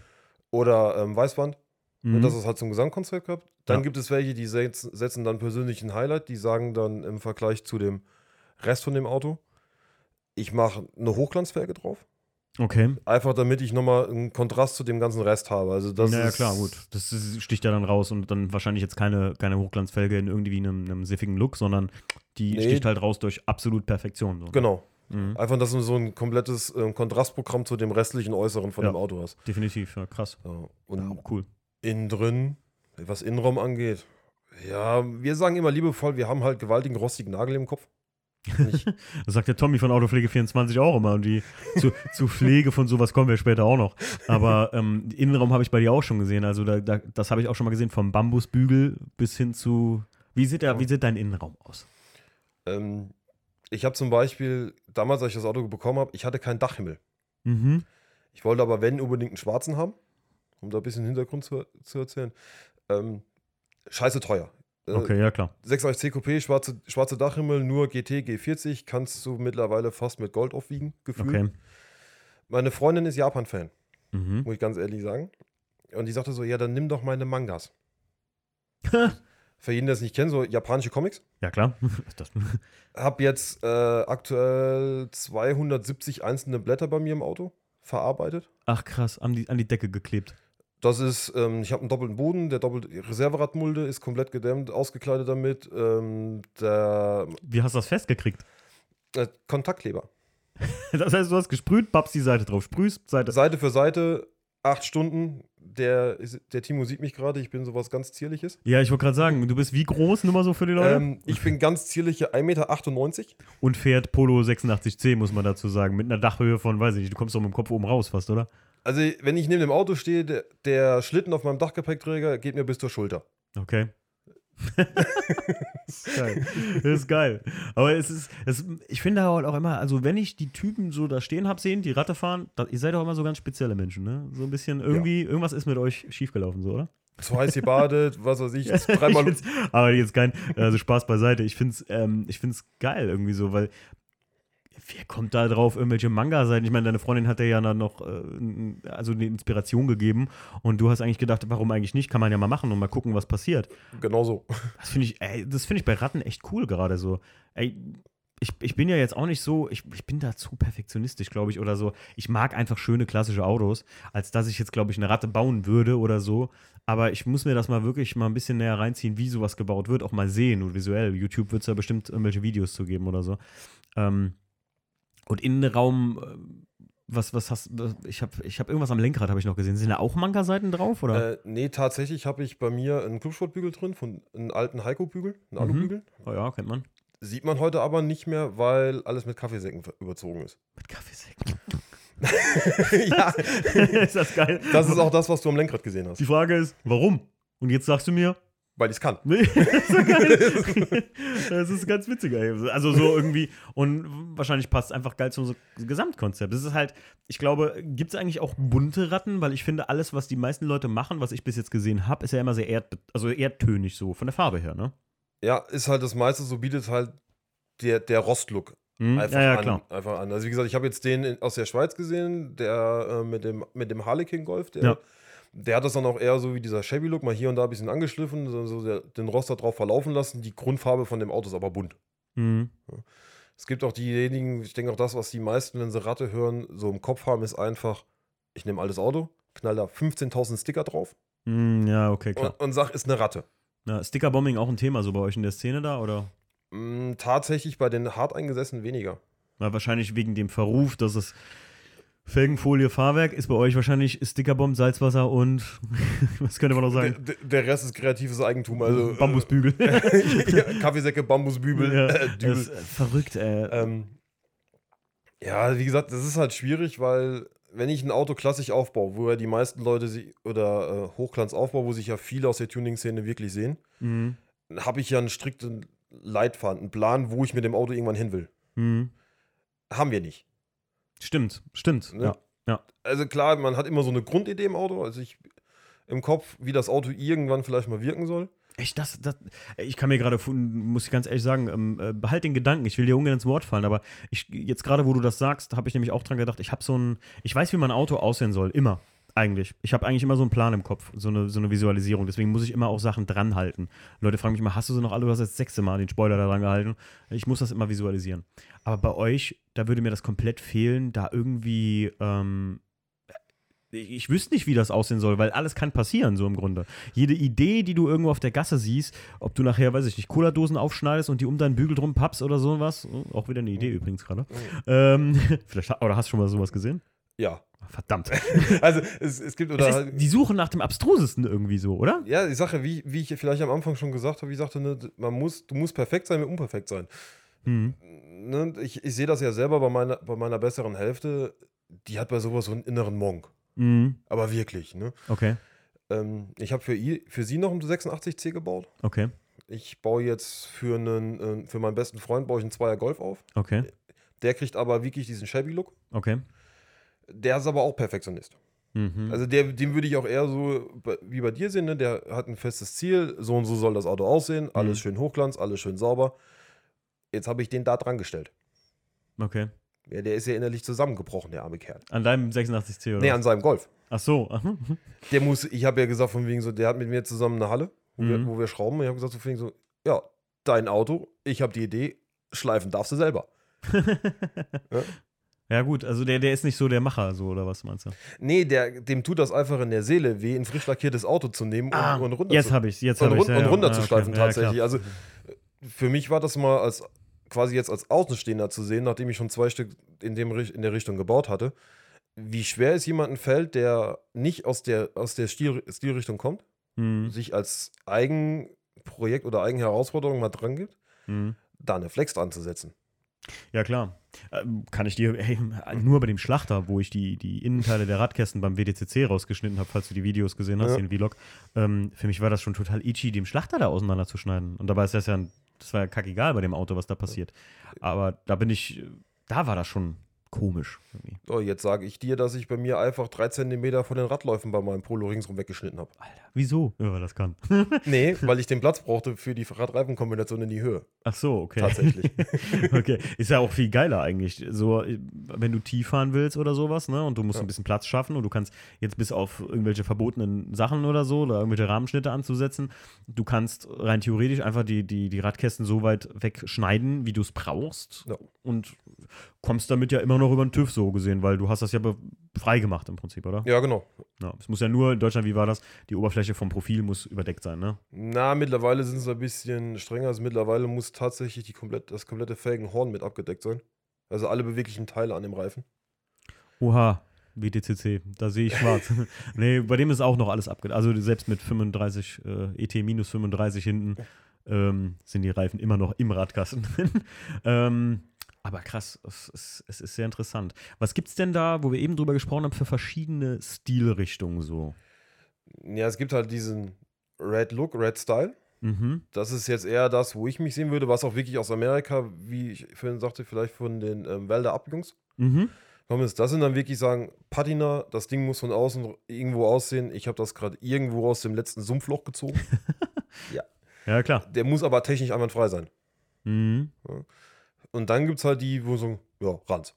Oder ähm, Weißwand. Mhm. Und das ist halt zum Gesamtkonzept gehabt. Dann Ja. gibt es welche, die setzen, dann persönlich ein Highlight, die sagen dann im Vergleich zu dem Rest von dem Auto, ich mache eine Hochglanzfelge drauf. okay. Einfach damit ich nochmal einen Kontrast zu dem ganzen Rest habe. Also das ja, ja, ist, klar, gut. Das ist, sticht ja dann raus und dann wahrscheinlich jetzt keine, keine Hochglanzfelge in irgendwie einem, einem siffigen Look, sondern die Nee. sticht halt raus durch absolut Perfektion. So. Genau. Mhm. Einfach, dass du so ein komplettes ähm, Kontrastprogramm zu dem restlichen Äußeren von Ja. dem Auto hast. Definitiv, ja, krass. Ja. Ja, Und cool. Innen drin, was Innenraum angeht, ja, wir sagen immer liebevoll, wir haben halt gewaltigen rostigen Nagel im Kopf. Das sagt der Tommy von Autopflege24 auch immer. Und die zu, zu Pflege von sowas kommen wir später auch noch. Aber ähm, Innenraum habe ich bei dir auch schon gesehen. Also da, da, das habe ich auch schon mal gesehen, vom Bambusbügel bis hin zu. Wie sieht, der, wie sieht dein Innenraum aus? ähm, ich habe zum Beispiel, damals, als ich das Auto bekommen habe, ich hatte keinen Dachhimmel. Mhm. Ich wollte aber, wenn, unbedingt einen schwarzen haben, um da ein bisschen Hintergrund zu, zu erzählen. Ähm, scheiße teuer. Äh, Okay, ja klar. 6 CQP, schwarze, schwarze Dachhimmel, nur GT, G40, kannst du mittlerweile fast mit Gold aufwiegen, gefühlt. Okay. Meine Freundin ist Japan-Fan, Mhm. muss ich ganz ehrlich sagen. Und die sagte so, ja, dann nimm doch meine Mangas. Für jeden, der es nicht kennt, so japanische Comics. ja, klar. Hab jetzt äh, aktuell 270 einzelne Blätter bei mir im Auto verarbeitet. ach krass, an die, an die Decke geklebt. Das ist, ähm, ich habe einen doppelten Boden, der doppelte Reserveradmulde ist komplett gedämmt, ausgekleidet damit. Ähm, der Wie hast du das festgekriegt? äh, Kontaktkleber. Das heißt, du hast gesprüht, babst die Seite drauf. Sprühst, Seite. Seite für Seite, acht Stunden. Der, der Timo sieht mich gerade, ich bin sowas ganz Zierliches. Ja, ich wollte gerade sagen, du bist wie groß, nur mal so für die Leute? Ähm, ich bin ganz zierliche 1,98 Meter. Und fährt Polo 86C, muss man dazu sagen. Mit einer Dachhöhe von, weiß ich nicht, du kommst doch mit dem Kopf oben raus fast, oder? Also, wenn ich neben dem Auto stehe, der, der Schlitten auf meinem Dachgepäckträger geht mir bis zur Schulter. Okay. das ist geil. Das ist geil. Aber es ist, es, ich finde halt auch immer, also wenn ich die Typen so da stehen habe sehen, die Ratte fahren, da, ihr seid auch immer so ganz spezielle Menschen, ne? So ein bisschen, irgendwie, irgendwas ist mit euch schiefgelaufen, so, oder? Zu heiß gebadet, was weiß ich, ich dreimal. find's, aber jetzt kein, also Spaß beiseite. Ich finde es ähm, ich find's geil irgendwie so, weil wer kommt da drauf, irgendwelche Manga-Seiten? Ich meine, deine Freundin hat dir ja dann noch äh, also eine Inspiration gegeben und du hast eigentlich gedacht, warum eigentlich nicht? Kann man ja mal machen und mal gucken, was passiert. Genau so. Das finde ich, ey, das finde ich bei Ratten echt cool gerade so. Ey, ich, ich bin ja jetzt auch nicht so, ich, ich bin da zu perfektionistisch, glaube ich, oder so. Ich mag einfach schöne klassische Autos, als dass ich jetzt, glaube ich, eine Ratte bauen würde oder so. Aber ich muss mir das mal wirklich mal ein bisschen näher reinziehen, wie sowas gebaut wird, auch mal sehen und visuell. YouTube wird es ja bestimmt irgendwelche Videos zu geben oder so. Ähm, und Innenraum, äh, was, was hast du, ich habe ich hab irgendwas am Lenkrad, habe ich noch gesehen. Sind da auch Manga-Seiten drauf, oder? Äh, nee, tatsächlich habe ich bei mir einen Clubsportbügel drin, von einem alten Heiko-Bügel, einen Mhm. Alubügel. oh ja, kennt man. Sieht man heute aber nicht mehr, weil alles mit Kaffeesäcken überzogen ist. Mit Kaffeesäcken. ja, ist das geil? das ist auch das, was du am Lenkrad gesehen hast. Die Frage ist, warum? Und jetzt sagst du mir, weil ich es kann. Nee, das ist das ist ganz witzig. Also so irgendwie, und wahrscheinlich passt es einfach geil zu unserem Gesamtkonzept. Das ist halt, ich glaube, gibt es eigentlich auch bunte Ratten, weil ich finde, alles, was die meisten Leute machen, was ich bis jetzt gesehen habe, ist ja immer sehr erd, also erdtönig so, von der Farbe her, ne? Ja, ist halt das meiste, so bietet halt der, der Rostlook Hm? einfach, ja, ja, an, einfach an. Also wie gesagt, ich habe jetzt den in, aus der Schweiz gesehen, der äh, mit dem, mit dem Harlequin Golf, der, Ja. Der hat das dann auch eher so wie dieser Chevy Look, mal hier und da ein bisschen angeschliffen, so, der, den Roster drauf verlaufen lassen. Die Grundfarbe von dem Auto ist aber bunt. Mhm. Es gibt auch diejenigen, ich denke auch das, was die meisten, wenn sie Ratte hören, so im Kopf haben, ist einfach, ich nehme altes Auto, knall da 15.000 Sticker drauf Hm, ja, okay, klar. und, und sag, ist eine Ratte. Ja, Stickerbombing auch ein Thema so bei euch in der Szene da, oder? Mm, tatsächlich bei den hart eingesessen weniger. Na, wahrscheinlich wegen dem Verruf, dass es Felgenfolie, Fahrwerk ist bei euch wahrscheinlich Stickerbomb, Salzwasser und was könnte man noch Der, sagen? der- der Rest ist kreatives Eigentum. Also, Bambusbügel. Äh, ja, Kaffeesäcke, Bambusbübel. ja, äh, das Dübel. ist verrückt, ey. Ähm, ja, wie gesagt, das ist halt schwierig, weil wenn ich ein Auto klassisch aufbaue, wo ja die meisten Leute sie, oder äh, Hochglanz aufbauen, wo sich ja viele aus der Tuning-Szene wirklich sehen, Mhm. habe ich ja einen strikten Leitfaden, einen Plan, wo ich mit dem Auto irgendwann hin will. Mhm. Haben wir nicht. Stimmt, stimmt. Ne? Ja. Also klar, man hat immer so eine Grundidee im Auto, also ich im Kopf, wie das Auto irgendwann vielleicht mal wirken soll. Echt, das, das, ich kann mir gerade, muss ich ganz ehrlich sagen, ähm, äh, behalt den Gedanken, ich will dir ungern ins Wort fallen, aber ich, jetzt gerade, wo du das sagst, habe ich nämlich auch dran gedacht, ich habe so ein, ich weiß, wie mein Auto aussehen soll, immer, eigentlich. Ich habe eigentlich immer so einen Plan im Kopf, so eine, so eine Visualisierung, deswegen muss ich immer auch Sachen dran halten. Leute fragen mich immer, hast du sie noch alle, du hast das sechste Mal den Spoiler da dran gehalten. Ich muss das immer visualisieren. Aber bei euch, da würde mir das komplett fehlen, da irgendwie, ähm, ich wüsste nicht, wie das aussehen soll, weil alles kann passieren, so im Grunde. Jede Idee, die du irgendwo auf der Gasse siehst, ob du nachher, weiß ich nicht, Cola-Dosen aufschneidest und die um deinen Bügel drum pappst oder sowas, oh, auch wieder eine Idee übrigens gerade. Ähm, vielleicht, oder hast du schon mal sowas gesehen? Ja. Verdammt. Also es, es gibt oder Es ist, die suchen nach dem Abstrusesten irgendwie so, oder? Ja, die Sache, wie, wie ich vielleicht am Anfang schon gesagt habe, wie ich sagte, ne, man muss, du musst perfekt sein, mit unperfekt sein. Mhm. Ne, ich ich sehe das ja selber bei meiner, bei meiner besseren Hälfte, die hat bei sowas so einen inneren Monk. Mhm. Aber wirklich, ne? Okay, Ähm, ich habe für, i- für sie noch einen 86C gebaut. okay, Ich baue jetzt für, einen, äh, für meinen besten Freund baue ich einen Zweier Golf auf. okay, Der kriegt aber wirklich diesen Shabby-Look. okay. Der ist aber auch Perfektionist. Mhm. Also der, den würde ich auch eher so wie bei dir sehen, ne? der hat ein festes Ziel, so und so soll das Auto aussehen, alles Mhm. schön hochglanz, alles schön sauber. Jetzt habe ich den da dran gestellt. okay. Ja, der ist ja innerlich zusammengebrochen, der arme Kerl. An deinem 86C oder? Nee, an seinem Golf. Ach so. Der muss, ich habe ja gesagt, von wegen so, der hat mit mir zusammen eine Halle, wo, Mhm. wir, wo wir schrauben. Ich habe gesagt, so von wegen so, ja, dein Auto, ich habe die Idee, schleifen darfst du selber. Ja, gut, also der, der ist nicht so der Macher, so, oder was meinst du? Nee, der, dem tut das einfach in der Seele weh, ein frisch lackiertes Auto zu nehmen und, Ah, und runter jetzt zu, habe ich jetzt und, habe ich run und runterzuschleifen tatsächlich. Ja, also für mich war das mal als quasi jetzt als Außenstehender zu sehen, nachdem ich schon zwei Stück in, dem, in der Richtung gebaut hatte, wie schwer es jemandem fällt, der nicht aus der, aus der Stil, Stilrichtung kommt, mhm. sich als Eigenprojekt oder Eigenherausforderung mal dran gibt, Mhm. da eine Flex dran zu setzen. Ja, klar. Ähm, Kann ich dir, hey, nur bei dem Schlachter, wo ich die, die Innenteile der Radkästen beim WDCC rausgeschnitten habe, falls du die Videos gesehen hast, Ja. den Vlog, ähm, für mich war das schon total itchy, dem Schlachter da auseinanderzuschneiden. Und dabei ist das ja, ein- das war ja kackegal bei dem Auto, was da passiert. Aber da bin ich, da war das schon komisch. Irgendwie. So, jetzt sage ich dir, dass ich bei mir einfach drei Zentimeter von den Radläufen bei meinem Polo ringsrum weggeschnitten habe. Alter, wieso? Ja, weil das kann. Nee, weil ich den Platz brauchte für die Radreifenkombination in die Höhe. Ach so, okay. Tatsächlich. okay, ist ja auch viel geiler eigentlich. So, wenn du tief fahren willst oder sowas, ne, und du musst Ja. ein bisschen Platz schaffen und du kannst jetzt bis auf irgendwelche verbotenen Sachen oder so oder irgendwelche Rahmenschnitte anzusetzen, du kannst rein theoretisch einfach die, die, die Radkästen so weit wegschneiden, wie du es brauchst Ja. und kommst damit ja immer noch über den TÜV so gesehen, weil du hast das ja frei gemacht im Prinzip, oder? Ja, genau. Ja. Es muss ja nur, in Deutschland, wie war das? Die Oberfläche vom Profil muss überdeckt sein, ne? Na, mittlerweile sind sie ein bisschen strenger. Also mittlerweile muss tatsächlich die komplett, das komplette Felgenhorn mit abgedeckt sein. Also alle beweglichen Teile an dem Reifen. Oha, WTCC, da sehe ich schwarz. nee, bei dem ist auch noch alles abgedeckt. Also selbst mit 35, äh, ET minus 35 hinten ähm, sind die Reifen immer noch im Radkasten drin. ähm, aber krass, es ist, es ist sehr interessant. Was gibt's denn da, wo wir eben drüber gesprochen haben, für verschiedene Stilrichtungen so? Ja, es gibt halt diesen Red Look, Red Style. Mhm. Das ist jetzt eher das, wo ich mich sehen würde, was auch wirklich aus Amerika, wie ich vorhin sagte, vielleicht von den ähm, Wälder Ab-Jungs Mhm. ist. Das sind dann wirklich sagen, Patina, das Ding muss von außen irgendwo aussehen. Ich habe das gerade irgendwo aus dem letzten Sumpfloch gezogen. Ja, klar. Der muss aber technisch einwandfrei sein. Mhm. Und dann gibt es halt die, wo so, ja, Ranz.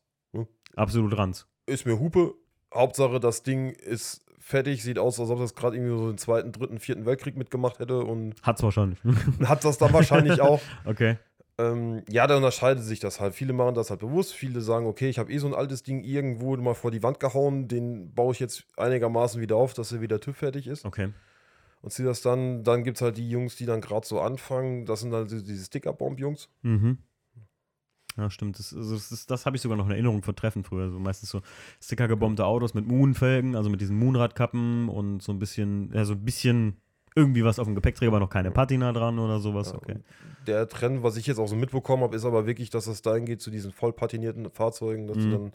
Absolut ranz. Ist mir Hupe. Hauptsache, das Ding ist fertig, sieht aus, als ob das gerade irgendwie so den zweiten, dritten, vierten Weltkrieg mitgemacht hätte und Hat's wahrscheinlich. hat das dann wahrscheinlich auch. okay. Ähm, ja, da unterscheidet sich das halt. Viele machen das halt bewusst. Viele sagen, okay, ich habe eh so ein altes Ding irgendwo mal vor die Wand gehauen, den baue ich jetzt einigermaßen wieder auf, dass er wieder TÜV fertig ist. Okay. Und ziehe das dann. Dann gibt es halt die Jungs, die dann gerade so anfangen. Das sind dann so diese Sticker-Bomb-Jungs. Mhm. Ja, stimmt. Das, also das, das habe ich sogar noch in Erinnerung von Treffen früher. So meistens so stickergebombte Autos mit Moon-Felgen, also mit diesen Moonradkappen und so ein bisschen, ja, so ein bisschen irgendwie was auf dem Gepäckträger, aber noch keine Patina dran oder sowas. Ja, Okay. Der Trend, was ich jetzt auch so mitbekommen habe, ist aber wirklich, dass es dahin geht zu diesen voll patinierten Fahrzeugen, dass Mhm. du dann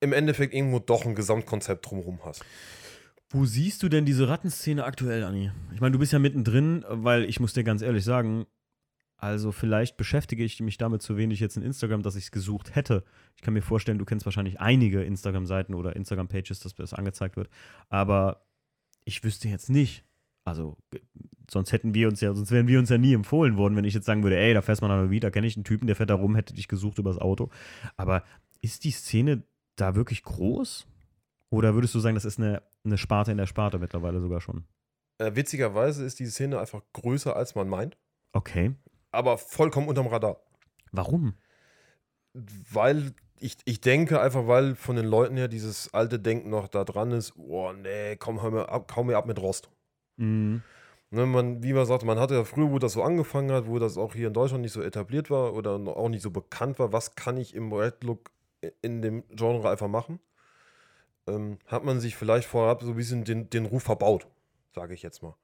im Endeffekt irgendwo doch ein Gesamtkonzept drumherum hast. Wo siehst du denn diese Rattenszene aktuell, Anni? Ich meine, du bist ja mittendrin, weil ich muss dir ganz ehrlich sagen, also vielleicht beschäftige ich mich damit zu wenig jetzt in Instagram, dass ich es gesucht hätte. Ich kann mir vorstellen, du kennst wahrscheinlich einige Instagram-Seiten oder Instagram-Pages, dass das angezeigt wird. Aber ich wüsste jetzt nicht. Also, ge- sonst hätten wir uns ja, sonst wären wir uns ja nie empfohlen worden, wenn ich jetzt sagen würde, ey, da fährst man an der Weed, da kenne ich einen Typen, der fährt da rum, hätte dich gesucht übers Auto. Aber ist die Szene da wirklich groß? Oder würdest du sagen, das ist eine, eine Sparte in der Sparte mittlerweile sogar schon? Äh, witzigerweise ist die Szene einfach größer, als man meint, Okay. Aber vollkommen unterm Radar. Warum? Weil ich, ich denke einfach, weil von den Leuten her dieses alte Denken noch da dran ist, oh nee, komm, hör mir ab, kaum mir ab mit Rost. Mhm. Ne, man, wie man sagte, man hatte ja früher, wo das so angefangen hat, wo das auch hier in Deutschland nicht so etabliert war oder auch nicht so bekannt war, was kann ich im Red Look in dem Genre einfach machen, ähm, hat man sich vielleicht vorab so ein bisschen den, den Ruf verbaut, sage ich jetzt mal.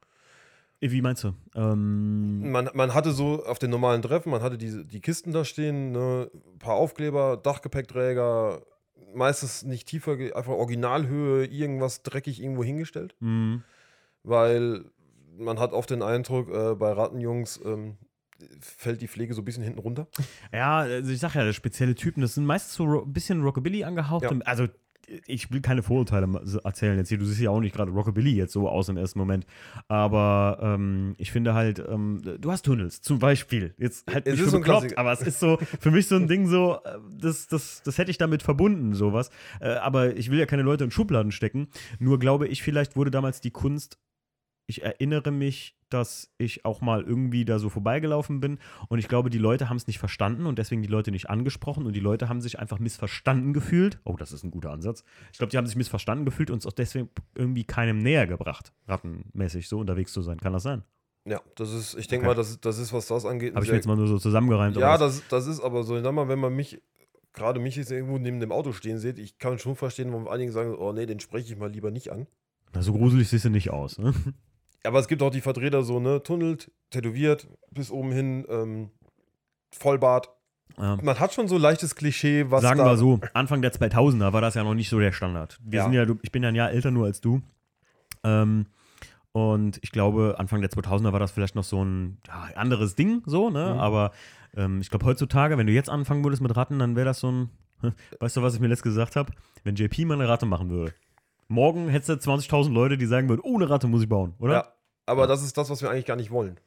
Wie meinst du? Ähm, Man, man hatte so auf den normalen Treffen, man hatte diese, die Kisten da stehen, ne, ein paar Aufkleber, Dachgepäckträger, meistens nicht tiefer, einfach Originalhöhe, irgendwas dreckig irgendwo hingestellt. mhm. weil man hat oft den Eindruck, äh, bei Rattenjungs ähm, fällt die Pflege so ein bisschen hinten runter. Ja, also ich sag ja, spezielle Typen, das sind meistens so ein bisschen Rockabilly angehaucht. Ja. Also ich will keine Vorurteile erzählen jetzt hier. Du siehst ja auch nicht gerade Rockabilly jetzt so aus im ersten Moment. Aber ähm, ich finde halt, ähm, du hast Tunnels zum Beispiel. Jetzt halt Es nicht ist so ein bekloppt, aber es ist so für mich so ein Ding so, äh, das, das, das hätte ich damit verbunden, sowas. Äh, aber ich will ja keine Leute in Schubladen stecken. Nur glaube ich, vielleicht wurde damals die Kunst ich erinnere mich, dass ich auch mal irgendwie da so vorbeigelaufen bin und ich glaube, die Leute haben es nicht verstanden und deswegen die Leute nicht angesprochen und die Leute haben sich einfach missverstanden gefühlt. Oh, das ist ein guter Ansatz. Ich glaube, die haben sich missverstanden gefühlt und es auch deswegen irgendwie keinem näher gebracht, rattenmäßig so unterwegs zu sein. Kann das sein? Ja, das ist, ich denke Okay. mal, das, das ist, was das angeht. Habe ich mir jetzt mal nur so zusammengereimt. ja, das, das ist aber so, ich sag mal, wenn man mich, gerade mich jetzt irgendwo neben dem Auto stehen sieht, ich kann schon verstehen, warum einige sagen, oh nee, den spreche ich mal lieber nicht an. Na, so gruselig siehst du nicht aus. Ne? Aber es gibt auch die Vertreter so, ne, tunnelt, tätowiert, bis oben hin, ähm, Vollbart. Ja. Man hat schon so leichtes Klischee, was Sagen wir so, Anfang der 2000er war das ja noch nicht so der Standard. Wir Ja. sind ja, ich bin ja ein Jahr älter nur als du. Ähm, und ich glaube, Anfang der 2000er war das vielleicht noch so ein ja, anderes Ding, so, ne? Mhm. Aber ähm, ich glaube, heutzutage, wenn du jetzt anfangen würdest mit Ratten, dann wäre das so ein. Weißt du, was ich mir letzt gesagt habe? Wenn JP mal eine Ratte machen würde. Morgen hättest du 20.000 Leute, die sagen würden, ohne Ratte muss ich bauen, oder? Ja, aber das ist das, was wir eigentlich gar nicht wollen.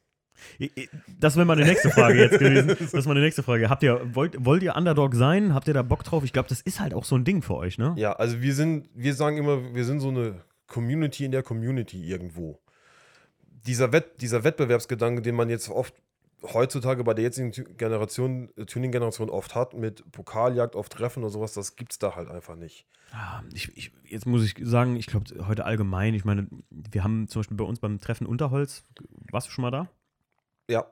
Das wäre meine nächste Frage jetzt gewesen. Das ist meine nächste Frage. Habt ihr, wollt, wollt ihr Underdog sein? Habt ihr da Bock drauf? Ich glaube, das ist halt auch so ein Ding für euch, ne? Ja, also wir sind, wir sagen immer, wir sind so eine Community in der Community irgendwo. Dieser, Wett, dieser Wettbewerbsgedanke, den man jetzt oft heutzutage bei der jetzigen Generation, äh, Tuning-Generation oft hat, mit Pokaljagd auf Treffen oder sowas, das gibt's da halt einfach nicht. Ah, Ich, ich, jetzt muss ich sagen, ich glaube, heute allgemein, ich meine, wir haben zum Beispiel bei uns beim Treffen Unterholz, warst du schon mal da? Ja,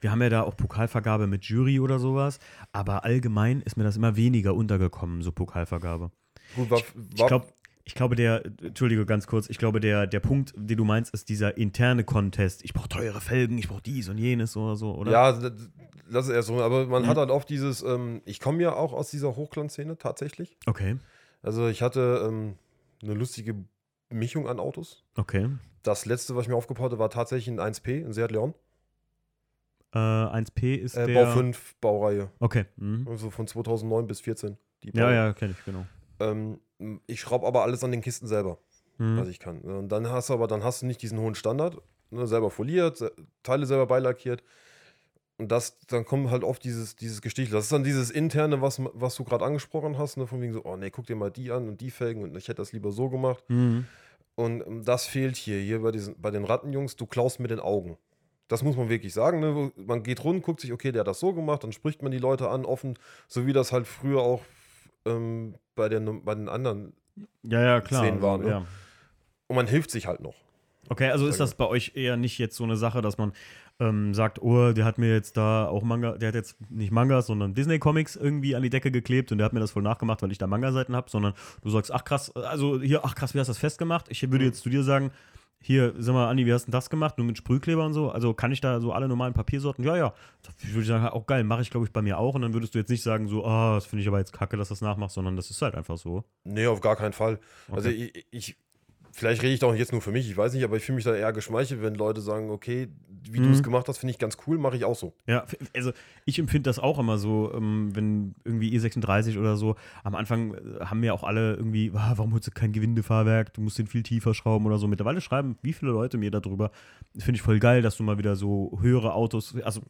Wir haben ja da auch Pokalvergabe mit Jury oder sowas, aber allgemein ist mir das immer weniger untergekommen, so Pokalvergabe. gut, war, Ich war, glaube, ich glaube, der, Entschuldige ganz kurz, ich glaube, der, der Punkt, den du meinst, ist dieser interne Contest. Ich brauche teure Felgen, ich brauche dies und jenes oder so, oder? ja, das ist erst so, aber man Mhm. hat halt oft dieses, ähm, ich komme ja auch aus dieser Hochglanzszene tatsächlich. Okay, Also ich hatte ähm, eine lustige Mischung an Autos. okay. Das letzte, was ich mir aufgebaut hatte, war tatsächlich ein 1P, ein Seat Leon. Äh, 1P ist Äh, der. Bau 5 Baureihe. Okay. Mhm. Also von 2009 bis 14. Die Ja, ja, kenne ich, genau. Ähm, ich schraube aber alles an den Kisten selber, Mhm. was ich kann. Und dann hast du aber dann hast du nicht diesen hohen Standard, ne, selber foliert, Teile selber beilackiert. Und das, dann kommt halt oft dieses, dieses Gestichel. Das ist dann dieses interne, was, was du gerade angesprochen hast, ne, von wegen so, oh nee, guck dir mal die an und die Felgen und ich hätte das lieber so gemacht. Mhm. Und ähm, das fehlt hier, hier bei, diesen, bei den Rattenjungs, du klaust mit den Augen. Das muss man wirklich sagen. Ne? Man geht rund, guckt sich, okay, der hat das so gemacht, dann spricht man die Leute an, offen, so wie das halt früher auch ähm, bei, den, bei den anderen. Ja, ja, klar. Szenen waren, ne? ja. Und man hilft sich halt noch. Okay, also ist das bei euch eher nicht jetzt so eine Sache, dass man ähm, sagt, oh, der hat mir jetzt da auch Manga, der hat jetzt nicht Mangas, sondern Disney-Comics irgendwie an die Decke geklebt und der hat mir das voll nachgemacht, weil ich da Manga-Seiten habe, sondern du sagst, ach krass, also hier, ach krass, wie hast du das festgemacht? Ich würde Mhm. jetzt zu dir sagen, hier, sag mal, Andi, wie hast du denn das gemacht? Nur mit Sprühkleber und so? Also kann ich da so alle normalen Papiersorten? Ja, ja. Ich würde sagen, auch geil, mache ich, glaube ich, bei mir auch. Und dann würdest du jetzt nicht sagen, so, ah, das finde ich aber jetzt kacke, dass das nachmachst, sondern das ist halt einfach so. Nee, auf gar keinen Fall. Also Okay. ich, ich, vielleicht rede ich doch jetzt nur für mich, ich weiß nicht, aber ich fühle mich da eher geschmeichelt, wenn Leute sagen, okay, wie du Mhm. es gemacht hast, finde ich ganz cool, mache ich auch so. Ja, also ich empfinde das auch immer so, ähm, wenn irgendwie E36 oder so, am Anfang äh, haben ja auch alle irgendwie, ah, warum holst du kein Gewindefahrwerk, du musst den viel tiefer schrauben oder so. Mittlerweile schreiben wie viele Leute mir darüber. Finde ich voll geil, dass du mal wieder so höhere Autos, also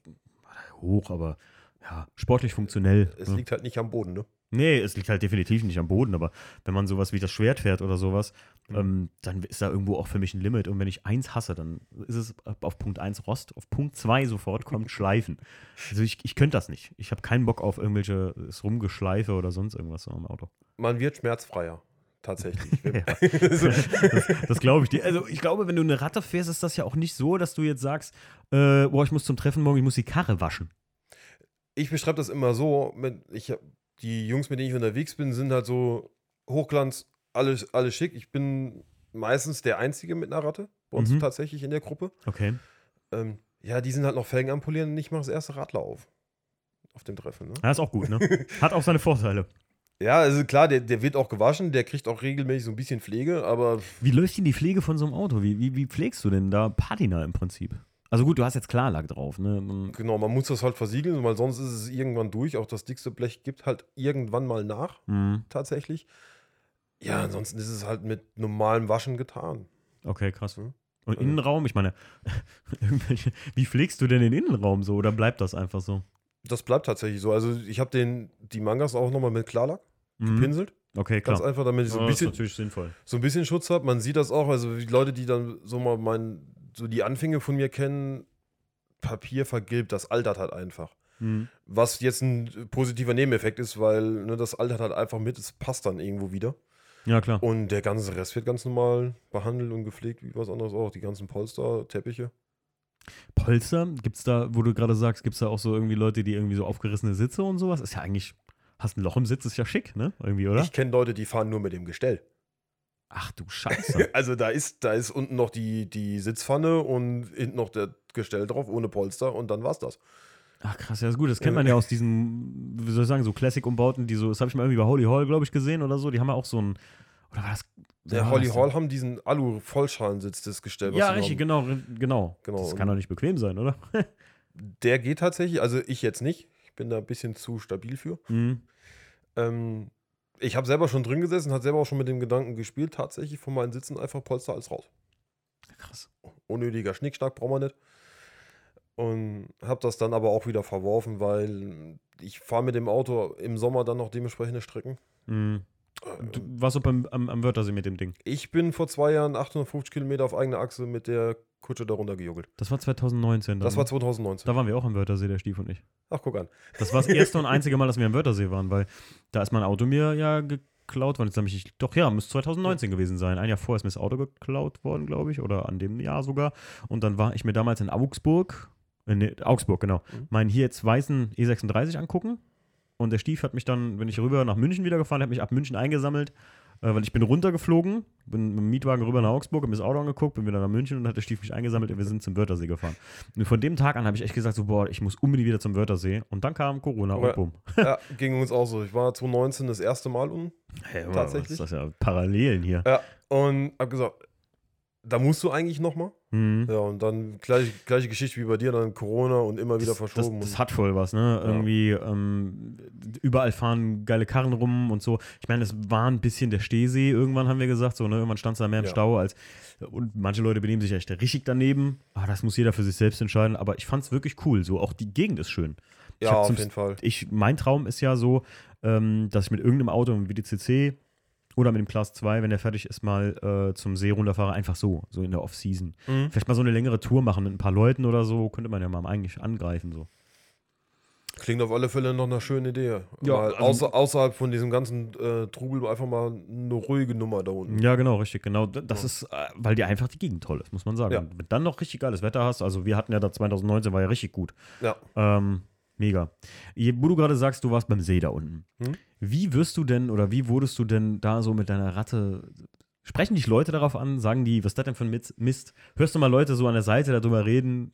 hoch, aber ja, sportlich funktionell. Es ne? liegt halt nicht am Boden, ne? Nee, es liegt halt definitiv nicht am Boden, aber wenn man sowas wie das Schwert fährt oder sowas, Mhm. ähm, dann ist da irgendwo auch für mich ein Limit. Und wenn ich eins hasse, dann ist es auf Punkt 1 Rost, auf Punkt 2 sofort kommt Schleifen. Also ich, ich könnte das nicht. Ich habe keinen Bock auf irgendwelche Rumgeschleife oder sonst irgendwas so am Auto. Man wird schmerzfreier, tatsächlich. Ja. Das, das glaube ich dir. Also ich glaube, wenn du eine Ratte fährst, ist das ja auch nicht so, dass du jetzt sagst, äh, boah, ich muss zum Treffen morgen, ich muss die Karre waschen. ich beschreibe das immer so, mit, ich, die Jungs, mit denen ich unterwegs bin, sind halt so Hochglanz, alles, alles schick. Ich bin meistens der Einzige mit einer Ratte, bei uns Mhm. tatsächlich in der Gruppe. Okay. Ähm, ja, die sind halt noch Felgen am Polieren und ich mache das erste Radler auf. Auf dem Treffen, ne? Ja, ist auch gut, ne? Hat auch seine Vorteile. Ja, also klar, der, der wird auch gewaschen, der kriegt auch regelmäßig so ein bisschen Pflege, aber Wie läuft denn die Pflege von so einem Auto? Wie, wie, wie pflegst du denn da Patina im Prinzip? Also gut, du hast jetzt Klarlack drauf, ne? Genau, man muss das halt versiegeln, weil sonst ist es irgendwann durch. Auch das dickste Blech gibt halt irgendwann mal nach, Hm, tatsächlich. Ja, ansonsten ist es halt mit normalem Waschen getan. okay, krass. Hm. Und Also- Innenraum, ich meine, wie pflegst du denn den Innenraum so oder bleibt das einfach so? Das bleibt tatsächlich so. Also ich habe den die Mangas auch nochmal mit Klarlack Mhm. gepinselt. Okay, Ganz klar. einfach, damit ich so Ja, ein bisschen, natürlich sinnvoll. so ein bisschen Schutz habe. Man sieht das auch, also die Leute, die dann so mal mein, so die Anfänge von mir kennen, Papier vergilbt, das altert halt einfach. Mhm. Was jetzt ein positiver Nebeneffekt ist, weil ne, das altert halt einfach mit, es passt dann irgendwo wieder. Ja, klar. Und der ganze Rest wird ganz normal behandelt und gepflegt, wie was anderes auch. Die ganzen Polster, Teppiche. Polster, gibt's da, wo du gerade sagst, gibt's da auch so irgendwie Leute, die irgendwie so aufgerissene Sitze und sowas? Ist ja eigentlich, hast ein Loch im Sitz, ist ja schick, ne? Irgendwie, oder? Ich kenne Leute, die fahren nur mit dem Gestell. Ach du Scheiße. Also da ist, da ist unten noch die, die Sitzpfanne und hinten noch der Gestell drauf, ohne Polster und dann war's das. Ach krass, ja ist gut. Das kennt man ja aus diesen, wie soll ich sagen, so Classic-Umbauten, die so, das habe ich mal irgendwie bei Holy Hall, glaube ich, gesehen oder so. Die haben ja auch so ein, oder war das? Der war Holly Hall haben diesen Alu-Vollschalensitz, das Gestell. was Ja, richtig, genau, genau. Genau, Das kann doch nicht bequem sein, oder? Der geht tatsächlich, also ich jetzt nicht. Ich bin da ein bisschen zu stabil für. Mhm. Ähm, ich habe selber schon drin gesessen, hat selber auch schon mit dem Gedanken gespielt, tatsächlich von meinen Sitzen einfach Polster als raus. Krass. unnötiger Schnickschnack braucht man nicht. Und habe das dann aber auch wieder verworfen, weil ich fahre mit dem Auto im Sommer dann noch dementsprechende Strecken. Mhm. Du warst auch beim, am, am Wörthersee mit dem Ding. Ich bin vor zwei Jahren 850 Kilometer auf eigener Achse mit der Kutsche darunter gejuggelt. Das war 2019. Dann, Das war ne? 2019. Da waren wir auch am Wörthersee, der Stief und ich. Ach, guck an. Das war das erste und einzige Mal, dass wir am Wörthersee waren, weil da ist mein Auto mir ja geklaut worden. Jetzt habe ich, doch ja, müsste 2019 gewesen sein. Ein Jahr vorher ist mir das Auto geklaut worden, glaube ich, oder an dem Jahr sogar. Und dann war ich mir damals in Augsburg, äh, nee, Augsburg, genau, Mhm. meinen hier jetzt weißen E36 angucken. Und der Stief hat mich dann, wenn ich rüber nach München wieder gefahren, hat mich ab München eingesammelt, äh, weil ich bin runtergeflogen, bin mit dem Mietwagen rüber nach Augsburg, hab mir das Auto angeguckt, bin wieder nach München und hat der Stief mich eingesammelt und wir sind zum Wörthersee gefahren. Und von dem Tag an habe ich echt gesagt, so, boah, ich muss unbedingt wieder zum Wörthersee. Und dann kam Corona Aber- und bumm. Ja, ging uns auch so. Ich war 2019 das erste Mal unten Hey, Tatsächlich? Das ist ja Parallelen hier. Ja, und hab gesagt, da musst du eigentlich nochmal. Mhm. Ja, und dann gleich, gleiche Geschichte wie bei dir, dann Corona und immer wieder Das, verschoben. das und- hat voll was, ne? Irgendwie ähm, überall fahren geile Karren rum und so. Ich meine, es war ein bisschen der Stehsee, irgendwann haben wir gesagt, so, ne? Irgendwann stand es da mehr im Ja. Stau als. Und manche Leute benehmen sich echt richtig daneben. Ah, das muss jeder für sich selbst entscheiden. Aber ich fand es wirklich cool. So, auch die Gegend ist schön. Ich ja, auf jeden Fall. Ich, mein Traum ist ja so, ähm, dass ich mit irgendeinem Auto, einem WDCC oder mit dem Class 2, wenn der fertig ist, mal äh, zum See runterfahre, einfach so, so in der Off-Season. Mhm. Vielleicht mal so eine längere Tour machen mit ein paar Leuten oder so, könnte man ja mal eigentlich angreifen. So. Klingt auf alle Fälle noch eine schöne Idee. Ja, Mal also- außer, außerhalb von diesem ganzen äh, Trubel einfach mal eine ruhige Nummer da unten. Ja, genau, richtig. Genau. Das Ja. ist, äh, weil dir einfach die Gegend toll ist, muss man sagen. Ja. Wenn du dann noch richtig geiles Wetter hast, also wir hatten ja da 2019, war ja richtig gut. Ja. Ähm, mega. Je- Wo du gerade sagst, du warst beim See da unten. Hm? Wie wirst du denn oder wie wurdest du denn da so mit deiner Ratte? Sprechen dich Leute darauf an? Sagen die, was ist das denn für ein Mist? Hörst du mal Leute so an der Seite darüber reden?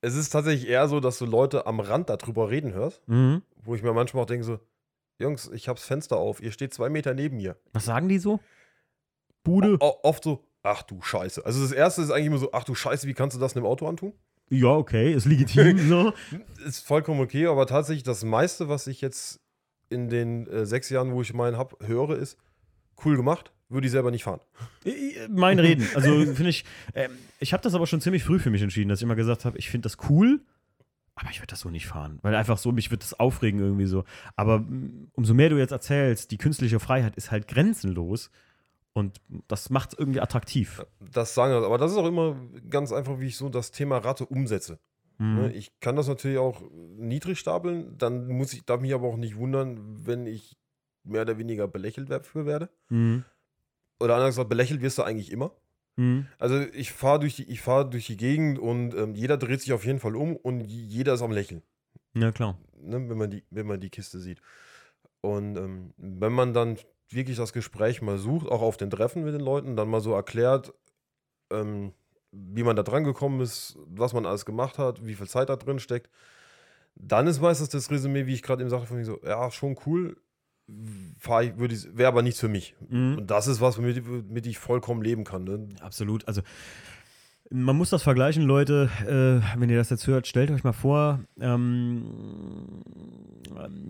Es ist tatsächlich eher so, dass du Leute am Rand darüber reden hörst, Mhm. wo ich mir manchmal auch denke so, Jungs, ich hab's Fenster auf, ihr steht zwei Meter neben mir. Was sagen die so? Bude? O oft so, ach du Scheiße. Also das erste ist eigentlich immer so, ach du Scheiße, wie kannst du das einem Auto antun? Ja, okay, ist legitim. so. Ist vollkommen okay, aber tatsächlich das meiste, was ich jetzt in den äh, sechs Jahren, wo ich meinen hab, höre, ist, cool gemacht, würde ich selber nicht fahren. Äh, Mein Reden. Also finde ich, ähm, ich habe das aber schon ziemlich früh für mich entschieden, dass ich immer gesagt habe, ich finde das cool, aber ich würde das so nicht fahren. Weil einfach so, mich wird das aufregen irgendwie so. Aber mm, umso mehr du jetzt erzählst, die künstliche Freiheit ist halt grenzenlos und das macht es irgendwie attraktiv. Das sagen wir, aber das ist auch immer ganz einfach, wie ich so das Thema Ratte umsetze. Ne, Mhm. Ich kann das natürlich auch niedrig stapeln, dann muss ich, darf mich aber auch nicht wundern, wenn ich mehr oder weniger belächelt dafür werde. Mhm. Oder anders gesagt, belächelt wirst du eigentlich immer. Mhm. Also ich fahre durch, die- ich fahr durch die Gegend und ähm, jeder dreht sich auf jeden Fall um und jeder ist am Lächeln, Ja, klar. ne, wenn, man die, wenn man die Kiste sieht. Und ähm, wenn man dann wirklich das Gespräch mal sucht, auch auf den Treffen mit den Leuten, dann mal so erklärt, ähm, wie man da dran gekommen ist, was man alles gemacht hat, wie viel Zeit da drin steckt, dann ist meistens das Resümee, wie ich gerade eben sagte, von mir so, ja, schon cool, wäre aber nichts für mich. Mhm. Und das ist was, womit, womit ich vollkommen leben kann. Ne? Absolut. Also man muss das vergleichen, Leute. Äh, wenn ihr das jetzt hört, stellt euch mal vor, ähm,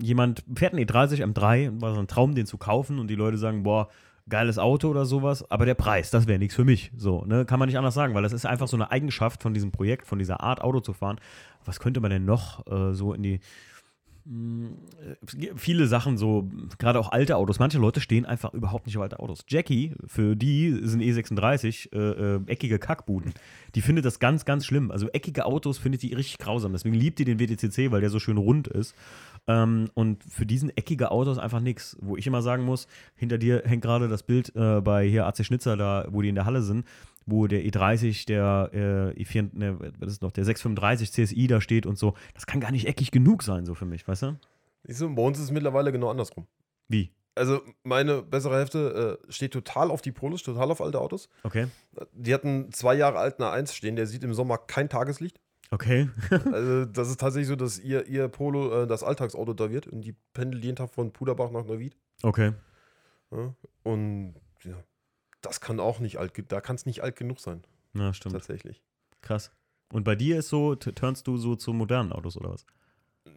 jemand fährt einen E30 M3, war so ein Traum, den zu kaufen und die Leute sagen, boah, geiles Auto oder sowas, aber der Preis, das wäre nichts für mich. So, ne, kann man nicht anders sagen, weil das ist einfach so eine Eigenschaft von diesem Projekt, von dieser Art Auto zu fahren. Was könnte man denn noch äh, so in die äh, viele Sachen, so gerade auch alte Autos. Manche Leute stehen einfach überhaupt nicht auf alte Autos. Jackie, für die sind E36 äh, äh, eckige Kackbuden. Die findet das ganz, ganz schlimm. Also eckige Autos findet die richtig grausam. Deswegen liebt die den WTCC, weil der so schön rund ist. Ähm, und für diesen eckige Autos einfach nichts. Wo ich immer sagen muss, hinter dir hängt gerade das Bild äh, bei hier AC Schnitzer, da, wo die in der Halle sind, wo der E30, der äh, E4, ne, was ist noch, der 635 CSI da steht und so. Das kann gar nicht eckig genug sein, so für mich, weißt du? Siehst du, bei uns ist es mittlerweile genau andersrum. Wie? Also meine bessere Hälfte äh, steht total auf die Polos, total auf alte Autos. Okay. Die hatten zwei Jahre alten A1 stehen, der sieht im Sommer kein Tageslicht. Okay. Also das ist tatsächlich so, dass ihr, ihr Polo äh, das Alltagsauto da wird und die pendelt jeden Tag von Puderbach nach Neuwied. Okay. Ja? Und ja, das kann auch nicht alt, da kann es nicht alt genug sein, Ja, stimmt. tatsächlich. Krass. Und bei dir ist so, turnst du so zu modernen Autos oder was?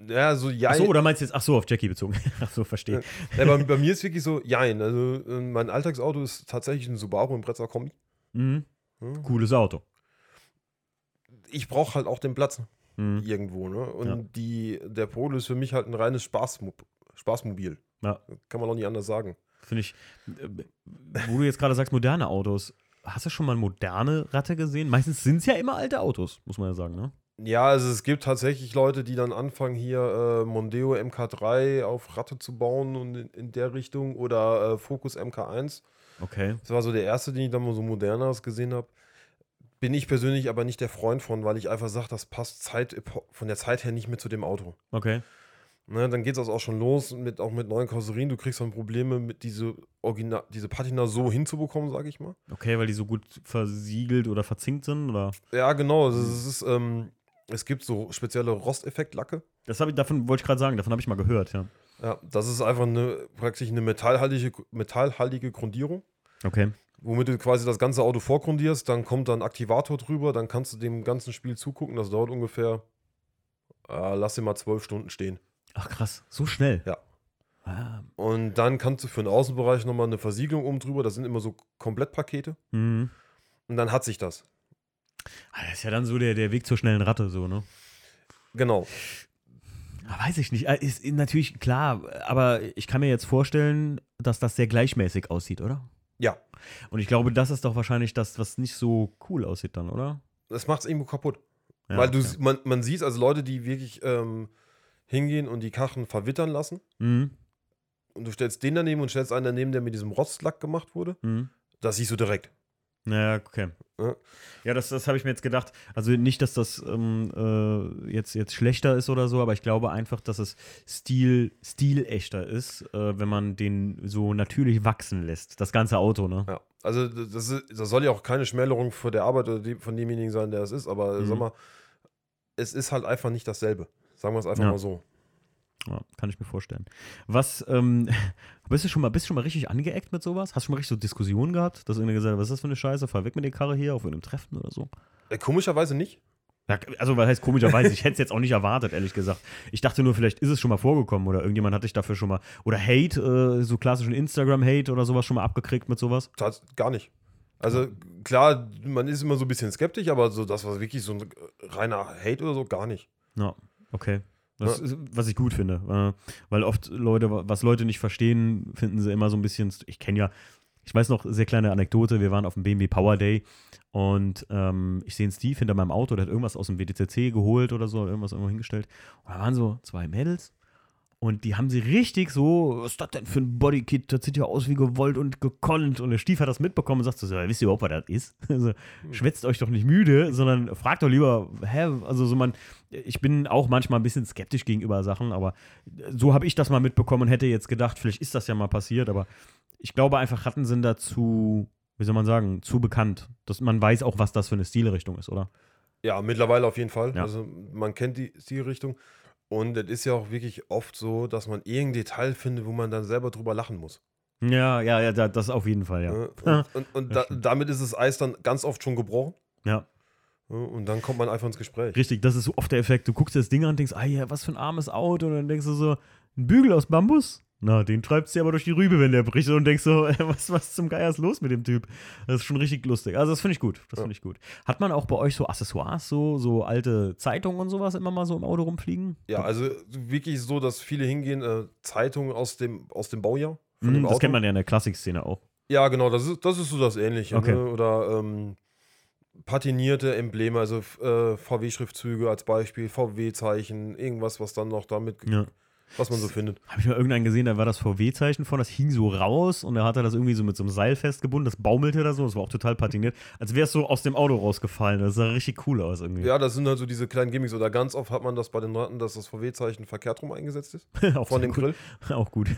Ja, so ja. Ach so, oder meinst du jetzt, ach so, auf Jackie bezogen. ach so, verstehe. ja bei, bei mir ist wirklich so, jein. Also äh, mein Alltagsauto ist tatsächlich ein Subaru im Bretzer Kombi. Mhm. Ja? Cooles Auto. Ich brauche halt auch den Platz. Mhm. irgendwo. Ne? Und Ja. die, der Polo ist für mich halt ein reines Spaßmo Spaßmobil. Ja. Kann man auch nicht anders sagen. Finde ich, äh, wo du jetzt gerade sagst, moderne Autos. Hast du schon mal moderne Ratte gesehen? Meistens sind es ja immer alte Autos, muss man ja sagen, ne? Ja, also es gibt tatsächlich Leute, die dann anfangen, hier äh, Mondeo MK3 auf Ratte zu bauen und in, in der Richtung oder äh, Focus MK1. Okay. Das war so der erste, den ich dann mal so moderneres gesehen habe. Bin ich persönlich aber nicht der Freund von, weil ich einfach sage, das passt Zeit, von der Zeit her nicht mehr zu dem Auto. Okay. Ne, dann geht es auch schon los, mit, auch mit neuen Karosserien. Du kriegst dann Probleme, mit diese, Original, diese Patina so hinzubekommen, sage ich mal. Okay, weil die so gut versiegelt oder verzinkt sind, oder? Ja, genau. Also es, ist, ähm, es gibt so spezielle Rosteffektlacke. Das habe ich, davon wollte ich gerade sagen, davon habe ich mal gehört, ja. Ja, das ist einfach eine, praktisch eine metallhaltige, metallhaltige Grundierung. Okay. womit du quasi das ganze Auto vorgrundierst, dann kommt dann Aktivator drüber, dann kannst du dem ganzen Spiel zugucken. Das dauert ungefähr, äh, lass ihn mal zwölf Stunden stehen. Ach krass, so schnell. Ja. Ah, Und dann kannst du für den Außenbereich nochmal eine Versiegelung oben drüber. Das sind immer so Komplettpakete. mhm. Und dann hat sich das. Ah, Das ist ja dann so der, der Weg zur schnellen Ratte, so, ne? Genau. Ah, Weiß ich nicht. Ah, Ist natürlich klar, aber ich kann mir jetzt vorstellen, dass das sehr gleichmäßig aussieht, oder? Ja. Und ich glaube, das ist doch wahrscheinlich das, was nicht so cool aussieht dann, oder? Das macht es irgendwo kaputt. Ja, Weil du, ja. man, man sieht also Leute, die wirklich ähm, hingehen und die Karren verwittern lassen. Mhm. Und du stellst den daneben und stellst einen daneben, der mit diesem Rostlack gemacht wurde. Mhm. Das siehst du direkt. Ja, okay. Ja. Ja, das, das habe ich mir jetzt gedacht. Also nicht, dass das ähm, äh, jetzt, jetzt schlechter ist oder so, aber ich glaube einfach, dass es Stil, stilechter ist, äh, wenn man den so natürlich wachsen lässt. Das ganze Auto, ne? Ja. Also das, ist, das soll ja auch keine Schmälerung für der Arbeit oder die, von demjenigen sein, der es ist, aber Mhm. sag mal, es ist halt einfach nicht dasselbe. Sagen wir es einfach Ja. mal so. Ja, kann ich mir vorstellen. Was, ähm, bist du schon mal, bist du schon mal richtig angeeckt mit sowas? Hast du schon mal richtig so Diskussionen gehabt, dass irgendwer gesagt hat, was ist das für eine Scheiße? Fahr weg mit der Karre hier auf einem Treffen oder so? Äh, komischerweise nicht. Ja, also, was heißt komischerweise? Ich hätte es jetzt auch nicht erwartet, ehrlich gesagt. Ich dachte nur, vielleicht ist es schon mal vorgekommen oder irgendjemand hat dich dafür schon mal. Oder Hate, äh, so klassischen Instagram-Hate oder sowas schon mal abgekriegt mit sowas? Tats gar nicht. Also klar, man ist immer so ein bisschen skeptisch, aber so das war wirklich so ein reiner Hate oder so, gar nicht. Ja, okay. Das Ja. was ich gut finde. Äh, weil oft Leute, was Leute nicht verstehen, finden sie immer so ein bisschen. Ich kenne ja, ich weiß noch, sehr kleine Anekdote. Wir waren auf dem BMW Power Day und ähm, ich sehe einen Steve hinter meinem Auto, der hat irgendwas aus dem WTCC geholt oder so, irgendwas irgendwo hingestellt. Und da waren so zwei Mädels und die haben sie richtig so, was ist das denn für ein Bodykit? Das sieht ja aus wie gewollt und gekonnt. Und der Stief hat das mitbekommen und sagt so, "Ja, wisst ihr überhaupt, was das ist? Also, schwätzt euch doch nicht müde, sondern fragt doch lieber, hä, also so man, ich bin auch manchmal ein bisschen skeptisch gegenüber Sachen, aber so habe ich das mal mitbekommen und hätte jetzt gedacht, vielleicht ist das ja mal passiert, aber ich glaube einfach, Ratten sind dazu, wie soll man sagen, zu bekannt. Dass man weiß auch, was das für eine Stilrichtung ist, oder? Ja, mittlerweile auf jeden Fall. Ja. Also man kennt die Stilrichtung. Und es ist ja auch wirklich oft so, dass man irgendein Detail findet, wo man dann selber drüber lachen muss. Ja, ja, ja, da- das auf jeden Fall, ja. Ne? Und, und, und da, damit ist das Eis dann ganz oft schon gebrochen. Ja. Ne? Und dann kommt man einfach ins Gespräch. Richtig, das ist so oft der Effekt. Du guckst dir das Ding an und denkst, ah ja, was für ein armes Auto. Und dann denkst du so, ein Bügel aus Bambus? Na, den treibst du aber durch die Rübe, wenn der bricht. Und denkst so, was, was zum Geier ist los mit dem Typ? Das ist schon richtig lustig. Also, das finde ich gut. Das finde ich gut. Hat man auch bei euch so Accessoires, so, so alte Zeitungen und sowas immer mal so im Auto rumfliegen? Ja, also wirklich so, dass viele hingehen, äh, Zeitungen aus dem, aus dem Baujahr. Von Mhm, dem das kennt man ja in der Klassikszene auch. Ja, genau, das ist, das ist so das Ähnliche. Okay. Ne? Oder ähm, patinierte Embleme, also äh, VW-Schriftzüge als Beispiel, VW-Zeichen, irgendwas, was dann noch damit, Ja. Was man so findet. Habe ich mal irgendeinen gesehen, da war das VW-Zeichen von, das hing so raus und da hat er das irgendwie so mit so einem Seil festgebunden, das baumelte da so, das war auch total patiniert, als wäre es so aus dem Auto rausgefallen. Das sah richtig cool aus irgendwie. Ja, das sind halt so diese kleinen Gimmicks. Oder ganz oft hat man das bei den Ratten, dass das VW-Zeichen verkehrt rum eingesetzt ist. auch Von dem gut. Grill. Auch gut.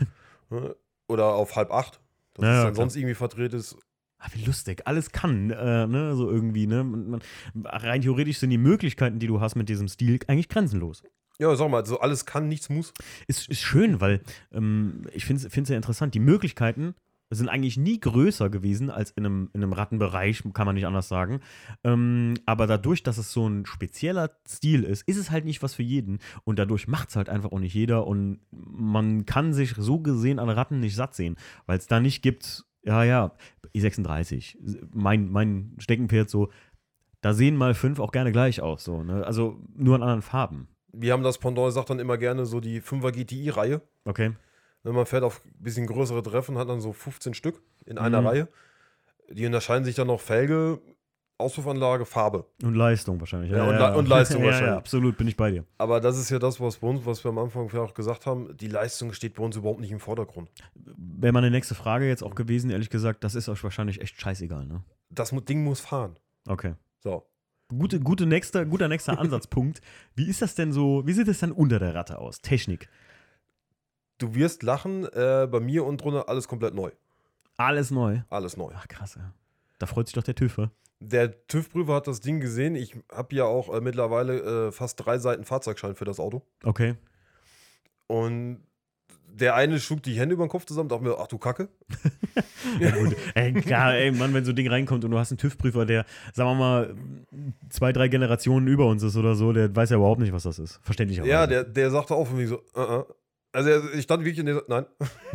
Oder auf halb acht. Dass Ja, es dann sonst irgendwie verdreht ist. Ah, wie lustig. Alles kann, äh, ne, so irgendwie, ne? Man, man, rein theoretisch sind die Möglichkeiten, die du hast mit diesem Stil, eigentlich grenzenlos. Ja, sag mal, so alles kann, nichts muss. Ist, ist schön, weil ähm, ich finde es ja interessant. Die Möglichkeiten sind eigentlich nie größer gewesen als in einem, in einem Rattenbereich, kann man nicht anders sagen. Ähm, aber dadurch, dass es so ein spezieller Stil ist, ist es halt nicht was für jeden. Und dadurch macht es halt einfach auch nicht jeder. Und man kann sich so gesehen an Ratten nicht satt sehen, weil es da nicht gibt, ja, ja, i36, mein, mein Steckenpferd so, da sehen mal fünf auch gerne gleich aus. So, ne? Also nur in anderen Farben. Wir haben das Pendant, sagt dann immer gerne so die 5er GTI-Reihe. Okay. Wenn man fährt auf ein bisschen größere Treffen, hat dann so 15 Stück in einer Mhm. Reihe. Die unterscheiden sich dann noch Felge, Auspuffanlage, Farbe. Und Leistung wahrscheinlich. Ja, und Le- und Leistung ja, wahrscheinlich. Ja, absolut, bin ich bei dir. Aber das ist ja das, was bei uns, was wir am Anfang ja auch gesagt haben, die Leistung steht bei uns überhaupt nicht im Vordergrund. Wäre meine nächste Frage jetzt auch gewesen, ehrlich gesagt, das ist euch wahrscheinlich echt scheißegal, ne? Das Ding muss fahren. Okay. So. Gute, gute nächste, guter nächster Ansatzpunkt. Wie ist das denn so, wie sieht es dann unter der Ratte aus? Technik. Du wirst lachen, äh, bei mir und drunter alles komplett neu. Alles neu. Alles neu. Ach krass, ja. Da freut sich doch der TÜV. Der TÜV-Prüfer hat das Ding gesehen. Ich habe ja auch äh, mittlerweile äh, fast drei Seiten Fahrzeugschein für das Auto. Okay. Und der eine schlug die Hände über den Kopf zusammen, dachte mir, ach du Kacke. Ja, gut. ey, klar, ey, Mann, wenn so ein Ding reinkommt und du hast einen TÜV-Prüfer, der, sagen wir mal, zwei, drei Generationen über uns ist oder so, der weiß ja überhaupt nicht, was das ist. Verständlicherweise. Ja, der, der sagte auch für mich so, uh -uh. also ich stand wirklich in der, nein.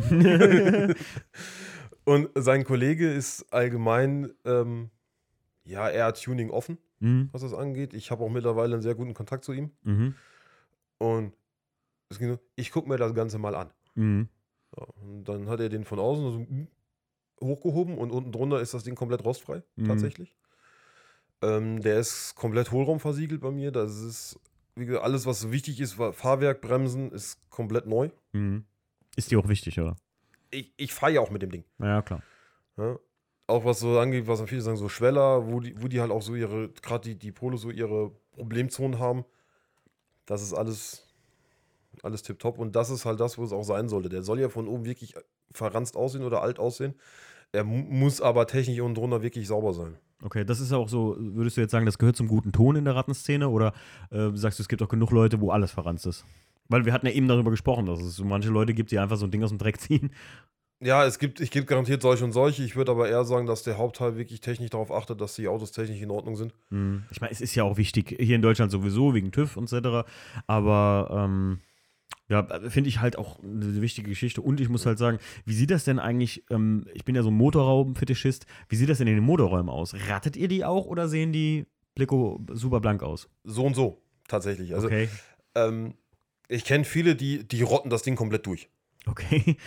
und sein Kollege ist allgemein, ähm, ja, eher Tuning offen, Mhm. was das angeht. Ich habe auch mittlerweile einen sehr guten Kontakt zu ihm. Mhm. Und es ging so, ich gucke mir das Ganze mal an. Mhm. Ja, und dann hat er den von außen so mm, hochgehoben und unten drunter ist das Ding komplett rostfrei, Mhm. tatsächlich. Ähm, der ist komplett hohlraumversiegelt bei mir. Das ist, wie gesagt, alles, was wichtig ist, Fahrwerk, Bremsen, ist komplett neu. Mhm. Ist dir auch wichtig, oder? Ich, ich fahre ja auch mit dem Ding. Ja, klar. Ja. Auch was so angeht, was viele sagen, so Schweller, wo die, wo die halt auch so ihre, gerade die, die Polo so ihre Problemzonen haben. Das ist alles, alles tipptopp. Und das ist halt das, wo es auch sein sollte. Der soll ja von oben wirklich verranzt aussehen oder alt aussehen. Er mu- muss aber technisch unten drunter wirklich sauber sein. Okay, das ist auch so, würdest du jetzt sagen, das gehört zum guten Ton in der Rattenszene oder äh, sagst du, es gibt auch genug Leute, wo alles verranzt ist? Weil wir hatten ja eben darüber gesprochen, dass es so manche Leute gibt, die einfach so ein Ding aus dem Dreck ziehen. Ja, es gibt, ich gebe garantiert solche und solche. Ich würde aber eher sagen, dass der Hauptteil wirklich technisch darauf achtet, dass die Autos technisch in Ordnung sind. Mhm. Ich meine, es ist ja auch wichtig, hier in Deutschland sowieso, wegen TÜV und etc. Aber ähm, ja, finde ich halt auch eine wichtige Geschichte. Und ich muss halt sagen, wie sieht das denn eigentlich, ähm, ich bin ja so ein Motorraum-Fetischist, wie sieht das denn in den Motorräumen aus? Rattet ihr die auch oder sehen die Blicko super blank aus? So und so, tatsächlich. Also, Okay. ähm, ich kenne viele, die, die rotten das Ding komplett durch. Okay.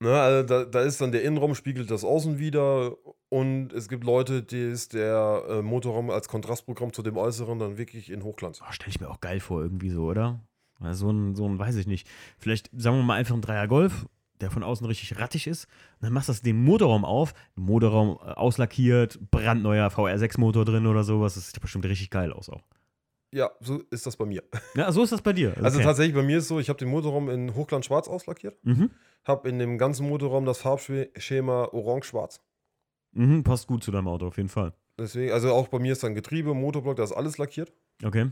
Ne, also da, da ist dann der Innenraum spiegelt das Außen wieder und es gibt Leute, die ist der äh, Motorraum als Kontrastprogramm zu dem Äußeren dann wirklich in Hochglanz. Oh, Stelle ich mir auch geil vor, irgendwie so, oder? Weil So ein, so ein, weiß ich nicht. Vielleicht, sagen wir mal, einfach ein Dreier Golf, der von außen richtig rattig ist. Und dann machst du das den Motorraum auf, Motorraum äh, auslackiert, brandneuer VR6-Motor drin oder sowas. Das sieht bestimmt richtig geil aus auch. Ja, so ist das bei mir. Ja, so ist das bei dir. Also Okay. tatsächlich bei mir ist so, ich habe den Motorraum in Hochglanz schwarz auslackiert, Mhm. habe in dem ganzen Motorraum das Farbschema orange-schwarz. Mhm, passt gut zu deinem Auto, auf jeden Fall. Deswegen, also auch bei mir ist dann Getriebe, Motorblock, das ist alles lackiert. Okay.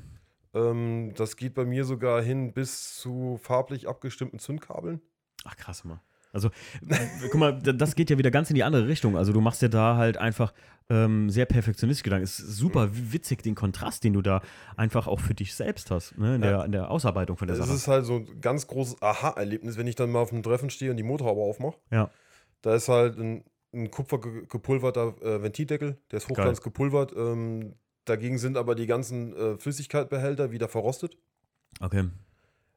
Ähm, das geht bei mir sogar hin bis zu farblich abgestimmten Zündkabeln. Ach, krass mal. Also, äh, guck mal, das geht ja wieder ganz in die andere Richtung. Also, du machst ja da halt einfach ähm, sehr perfektionistisch Gedanken. Es ist super witzig, den Kontrast, den du da einfach auch für dich selbst hast, ne? in, Ja. der, in der Ausarbeitung von der Es Sache. ist halt so ein ganz großes Aha-Erlebnis, wenn ich dann mal auf einem Treffen stehe und die Motorhaube aufmache. Ja. Da ist halt ein, ein Kupfer gepulverter äh, Ventildeckel, der ist hochglanz gepulvert. Ähm, dagegen sind aber die ganzen äh, Flüssigkeitbehälter wieder verrostet. Okay.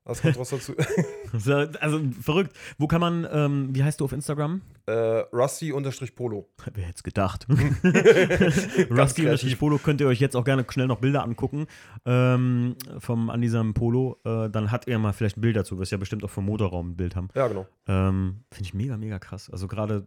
Das kommt was dazu. So, Also verrückt. Wo kann man, ähm, wie heißt du auf Instagram? äh, Rusty-Polo. Wer hätte es gedacht? kreativ. Rusty Polo könnt ihr euch jetzt auch gerne schnell noch Bilder angucken ähm, vom, an diesem Polo. Äh, dann hat er mal vielleicht ein Bild dazu, wirst ja bestimmt auch vom Motorraum ein Bild haben. Ja, genau. Ähm, Finde ich mega, mega krass. Also gerade,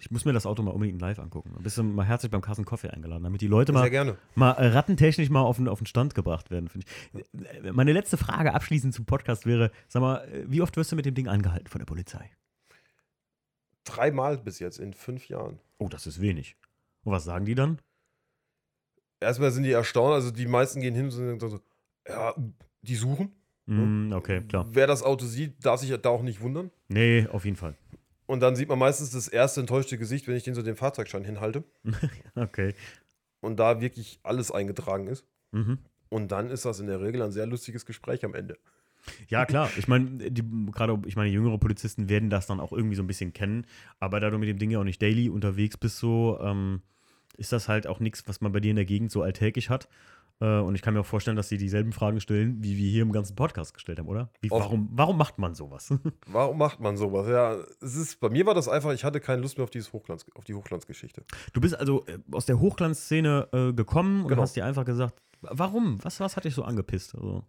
ich muss mir das Auto mal unbedingt live angucken. Bist du mal herzlich beim Carsten Coffee eingeladen, damit die Leute mal, gerne. mal äh, rattentechnisch mal auf den, auf den Stand gebracht werden, finde ich. Äh, Meine letzte Frage abschließend zum Podcast wäre, sag mal, äh, wie oft wirst du mit dem Ding angehalten von der Polizei? Dreimal bis jetzt in fünf Jahren. Oh, das ist wenig. Und was sagen die dann? Erstmal sind die erstaunt, also die meisten gehen hin und sagen so, ja, die suchen. Mm, okay, klar. Wer das Auto sieht, darf sich da auch nicht wundern. Nee, auf jeden Fall. Und dann sieht man meistens das erste enttäuschte Gesicht, wenn ich den so den Fahrzeugschein hinhalte Okay. und da wirklich alles eingetragen ist. Mhm. Und dann ist das in der Regel ein sehr lustiges Gespräch am Ende. Ja, klar. Ich meine, gerade, ich meine, jüngere Polizisten werden das dann auch irgendwie so ein bisschen kennen. Aber da du mit dem Ding ja auch nicht daily unterwegs bist, so, ähm, ist das halt auch nichts, was man bei dir in der Gegend so alltäglich hat. Äh, und ich kann mir auch vorstellen, dass sie dieselben Fragen stellen, wie wir hier im ganzen Podcast gestellt haben, oder? Wie, warum, warum macht man sowas? Warum macht man sowas? Ja, es ist, bei mir war das einfach, ich hatte keine Lust mehr auf, dieses Hochglanz, auf die Hochglanzgeschichte. Du bist also äh, aus der Hochglanzszene äh, gekommen und Genau. hast dir einfach gesagt, warum? Was, was hat dich so angepisst? Also,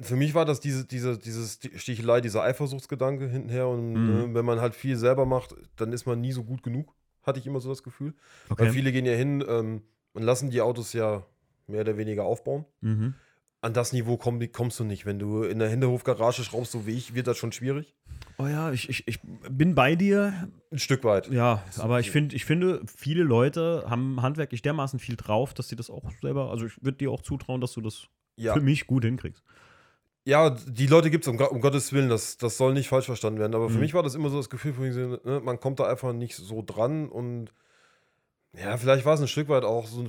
Für mich war das diese, diese, dieses Stichelei, dieser Eifersuchtsgedanke hintenher. Und Mhm. äh, wenn man halt viel selber macht, dann ist man nie so gut genug, hatte ich immer so das Gefühl. Weil okay. viele gehen ja hin ähm, und lassen die Autos ja mehr oder weniger aufbauen. Mhm. An das Niveau komm, kommst du nicht. Wenn du in der Hinterhofgarage schraubst, so wie ich, wird das schon schwierig. Oh ja, ich, ich, ich bin bei dir. Ein Stück weit. Ja, aber ich, find, ich finde, viele Leute haben handwerklich dermaßen viel drauf, dass sie das auch selber, also ich würde dir auch zutrauen, dass du das Ja, für mich gut hinkriegst. Ja, die Leute gibt es, um, um Gottes Willen, das, das soll nicht falsch verstanden werden. Aber für Mhm. mich war das immer so das Gefühl, von ne, man kommt da einfach nicht so dran und ja, vielleicht war es ein Stück weit auch so,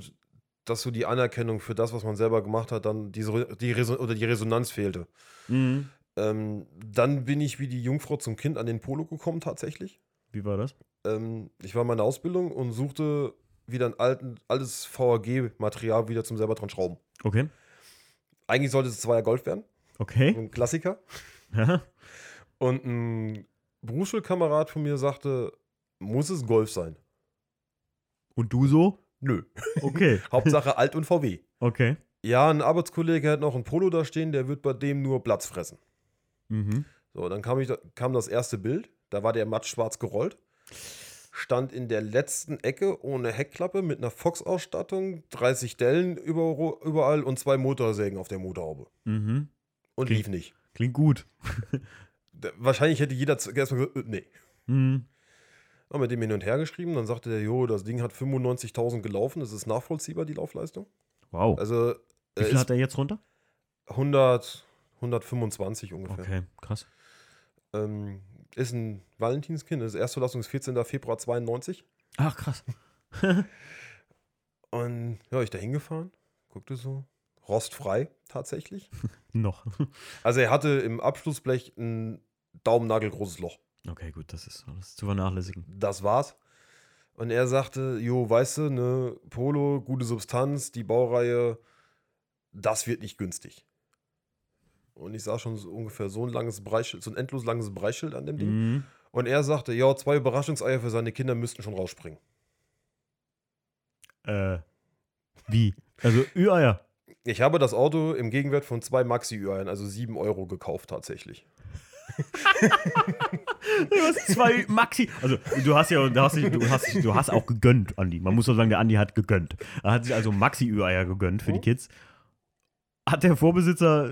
dass so die Anerkennung für das, was man selber gemacht hat, dann diese, die Reso oder die Resonanz fehlte. Mhm. Ähm, dann bin ich wie die Jungfrau zum Kind an den Polo gekommen, tatsächlich. Wie war das? Ähm, ich war in meiner Ausbildung und suchte wieder ein alten, altes VAG-Material wieder zum selber dran schrauben. Okay. Eigentlich sollte es Zweier Golf werden, Okay. ein Klassiker. Ja. Und ein Berufsschulkamerad von mir sagte, muss es Golf sein? Und du so? Nö. Okay. Hauptsache alt und VW. Okay. Ja, ein Arbeitskollege hat noch ein Polo da stehen, der wird bei dem nur Platz fressen. Mhm. So, dann kam, ich, kam das erste Bild. Da war der matt schwarz gerollt. Stand in der letzten Ecke ohne Heckklappe mit einer Fox-Ausstattung, 30 Dellen über, überall und zwei Motorsägen auf der Motorhaube. Mhm. Und Klingt- lief nicht. Klingt gut. Wahrscheinlich hätte jeder erstmal gesagt, äh, nee. Mhm. Haben mit dem hin und her geschrieben. Dann sagte der, jo, das Ding hat 95.000 gelaufen. Das ist nachvollziehbar, die Laufleistung. Wow. Also Wie äh, viel hat er jetzt runter? 100, 125 ungefähr. Okay, krass. Ähm, ist ein Valentinskind. Das ist 14. Februar 92. Ach, krass. Und ja, ich da hingefahren, guckte so. Rostfrei tatsächlich. Noch. Also er hatte im Abschlussblech ein daumennagelgroßes Loch. Okay, gut, das ist, das ist zu vernachlässigen. Das war's. Und er sagte, jo, weißt du, ne, Polo, gute Substanz, die Baureihe, das wird nicht günstig. Und ich sah schon so ungefähr so ein langes Breischild, so ein endlos langes Breischild an dem Ding. Mhm. Und er sagte, ja, zwei Überraschungseier für seine Kinder müssten schon rausspringen. Äh, wie? Also, Ü-Eier. Ich habe das Auto im Gegenwert von zwei Maxi-Eiern, also sieben Euro, gekauft tatsächlich. Du hast zwei Maxi. Also, du hast ja, du hast, du hast, du hast auch gegönnt, Andi. Man muss doch sagen, der Andi hat gegönnt. Er hat sich also Maxi-Ü-Eier gegönnt für die Kids. Hat der Vorbesitzer.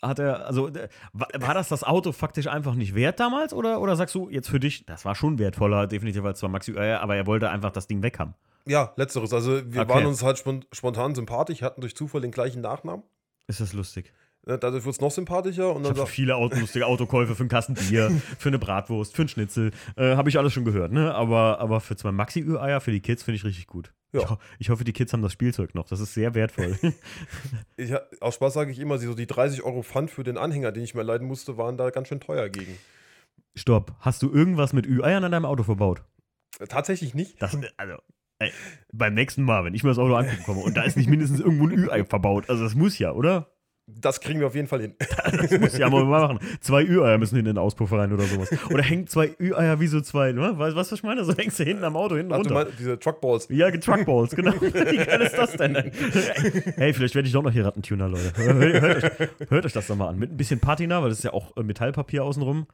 Hat er, also, war, das das Auto faktisch einfach nicht wert damals? Oder, oder sagst du jetzt für dich, das war schon wertvoller, definitiv als zwei Maxi-Eier, aber er wollte einfach das Ding weghaben? Ja, letzteres. Also wir Okay. waren uns halt spon spontan sympathisch, hatten durch Zufall den gleichen Nachnamen. Ist das lustig? Ne, Dadurch wurde es noch sympathischer. Und Ich dann habe sagt, viele Auto, lustige Autokäufe für einen Kasten Bier, für eine Bratwurst, für einen Schnitzel. Äh, habe ich alles schon gehört, ne? Aber, aber für zwei Maxi-Ü-Eier für die Kids finde ich richtig gut. Ja. Ich, ho ich hoffe, die Kids haben das Spielzeug noch. Das ist sehr wertvoll. ich, aus Spaß sage ich immer, so die 30 Euro Pfand für den Anhänger, den ich mir leiden musste, waren da ganz schön teuer gegen. Stopp. Hast du irgendwas mit Ü-Eiern an deinem Auto verbaut? Äh, Tatsächlich nicht. Das, also, ey, beim nächsten Mal, wenn ich mir das Auto angucken komme und da ist nicht mindestens irgendwo ein Ü-Ei verbaut. Also, das muss ja, oder? Das kriegen wir auf jeden Fall hin. Das muss ja mal machen. Zwei Ü-Eier müssen in den Auspuff rein oder sowas. Oder hängen zwei Ü-Eier wie so zwei, ne? Weißt du, was ich meine? So hängst du hinten am Auto hinten Ach, runter. meinst, diese Truckballs. Ja, Truckballs, genau. Wie geil ist das denn? Hey, vielleicht werde ich doch noch hier Rattentuner, Leute. Hört, euch, hört euch das doch mal an. Mit ein bisschen Patina, weil das ist ja auch äh, Metallpapier außenrum.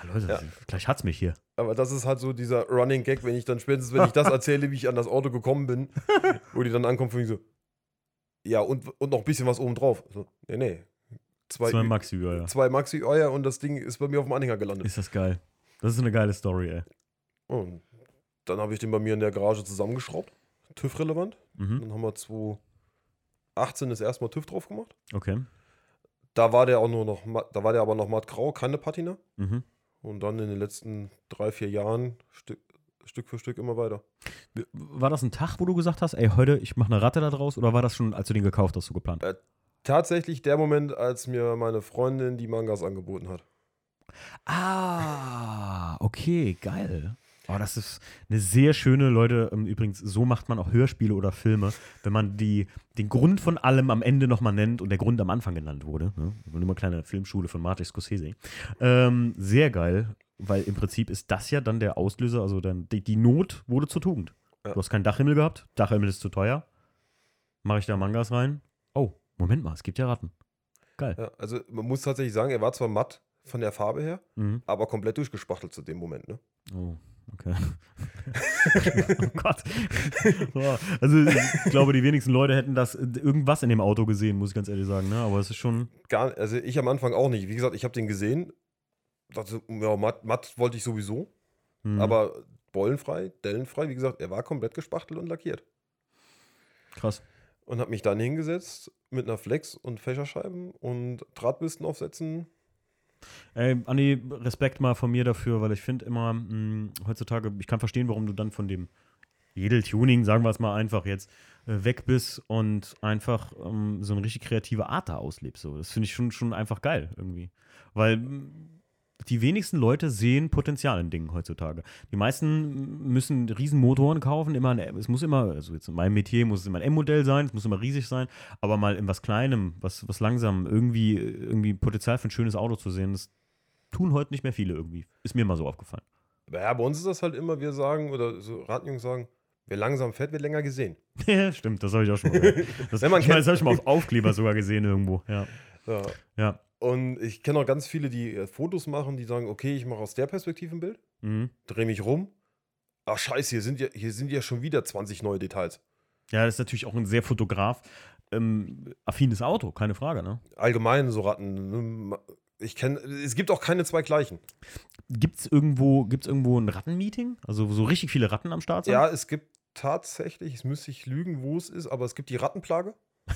Ah, Leute, Ja. gleich hat's mich hier. Aber das ist halt so dieser Running Gag, wenn ich dann spätestens, wenn ich das erzähle, wie ich an das Auto gekommen bin, wo die dann ankommen, von so, ja, und, und noch ein bisschen was oben drauf. So, nee, nee. Zwei, Zwei Ü- Maxi, ja, ja. zwei Maxi Euer und das Ding ist bei mir auf dem Anhänger gelandet. Ist das geil. Das ist eine geile Story, ey. Und dann habe ich den bei mir in der Garage zusammengeschraubt. TÜV-relevant. Mhm. Dann haben wir 2018 das erste Mal TÜV drauf gemacht. Okay. Da war der auch nur noch, matt- da war der aber noch mattgrau, keine Patina. Mhm. Und dann in den letzten drei, vier Jahren Stück, für Stück immer weiter. War das ein Tag, wo du gesagt hast, ey, heute, ich mache eine Ratte da draus? Oder war das schon, als du den gekauft hast, so geplant? Tatsächlich der Moment, als mir meine Freundin die Mangas angeboten hat. Ah, okay, geil. Aber das ist eine sehr schöne, Leute, ähm, übrigens, so macht man auch Hörspiele oder Filme, wenn man die, den Grund von allem am Ende nochmal nennt und der Grund am Anfang genannt wurde. Ne? Nur eine kleine Filmschule von Martin Scorsese. Ähm, sehr geil, weil im Prinzip ist das ja dann der Auslöser, also dann die, die Not wurde zur Tugend. Ja. Du hast keinen Dachhimmel gehabt, Dachhimmel ist zu teuer. Mache ich da Mangas rein? Oh, Moment mal, es gibt ja Ratten. Geil. Ja, also man muss tatsächlich sagen, er war zwar matt von der Farbe her, Mhm. aber komplett durchgespachtelt zu dem Moment. Ne? Oh, okay. oh Gott. Also ich glaube, die wenigsten Leute hätten das irgendwas in dem Auto gesehen, muss ich ganz ehrlich sagen. Ne? Aber es ist schon. Gar, also ich am Anfang auch nicht. Wie gesagt, ich habe den gesehen. Dachte, ja, matt, matt wollte ich sowieso. hm, Aber bollenfrei, dellenfrei, wie gesagt, er war komplett gespachtelt und lackiert. krass. und habe mich dann hingesetzt mit einer Flex und Fächerscheiben und Drahtbürsten aufsetzen. Ey, Andi, Respekt mal von mir dafür, weil ich finde immer, mh, heutzutage, ich kann verstehen, warum du dann von dem Edeltuning, sagen wir es mal einfach jetzt, äh, weg bist und einfach ähm, so eine richtig kreative Art da auslebst. So. Das finde ich schon, schon einfach geil irgendwie. Weil mh, die wenigsten Leute sehen Potenzial in Dingen heutzutage. Die meisten müssen Riesenmotoren kaufen, immer eine, es muss immer, also jetzt in meinem Metier muss es immer ein M-Modell sein, es muss immer riesig sein, aber mal in was Kleinem, was, was langsam, irgendwie, irgendwie Potenzial für ein schönes Auto zu sehen, das tun heute nicht mehr viele irgendwie. Ist mir mal so aufgefallen. Ja, bei uns ist das halt immer, wir sagen, oder so Radjungs sagen, wer langsam fährt, wird länger gesehen. Ja, stimmt, das habe ich auch schon mal gehört. Das, Wenn man ich meine, kennt- das habe ich mal auf Aufkleber sogar gesehen irgendwo. Ja. Ja. Ja. Und ich kenne auch ganz viele, die äh, Fotos machen, die sagen, okay, ich mache aus der Perspektive ein Bild, Mhm. drehe mich rum. Ach scheiße, hier sind ja, hier sind ja schon wieder 20 neue Details. ja, das ist natürlich auch ein sehr fotograf ähm, affines Auto, keine Frage, ne? Allgemein so Ratten. ne, Ich kenne, es gibt auch keine zwei gleichen. Gibt es irgendwo, gibt's irgendwo ein Rattenmeeting? Also wo so richtig viele Ratten am Start sind? Ja, es gibt tatsächlich, es müsste ich lügen, wo es ist, aber es gibt die Rattenplage.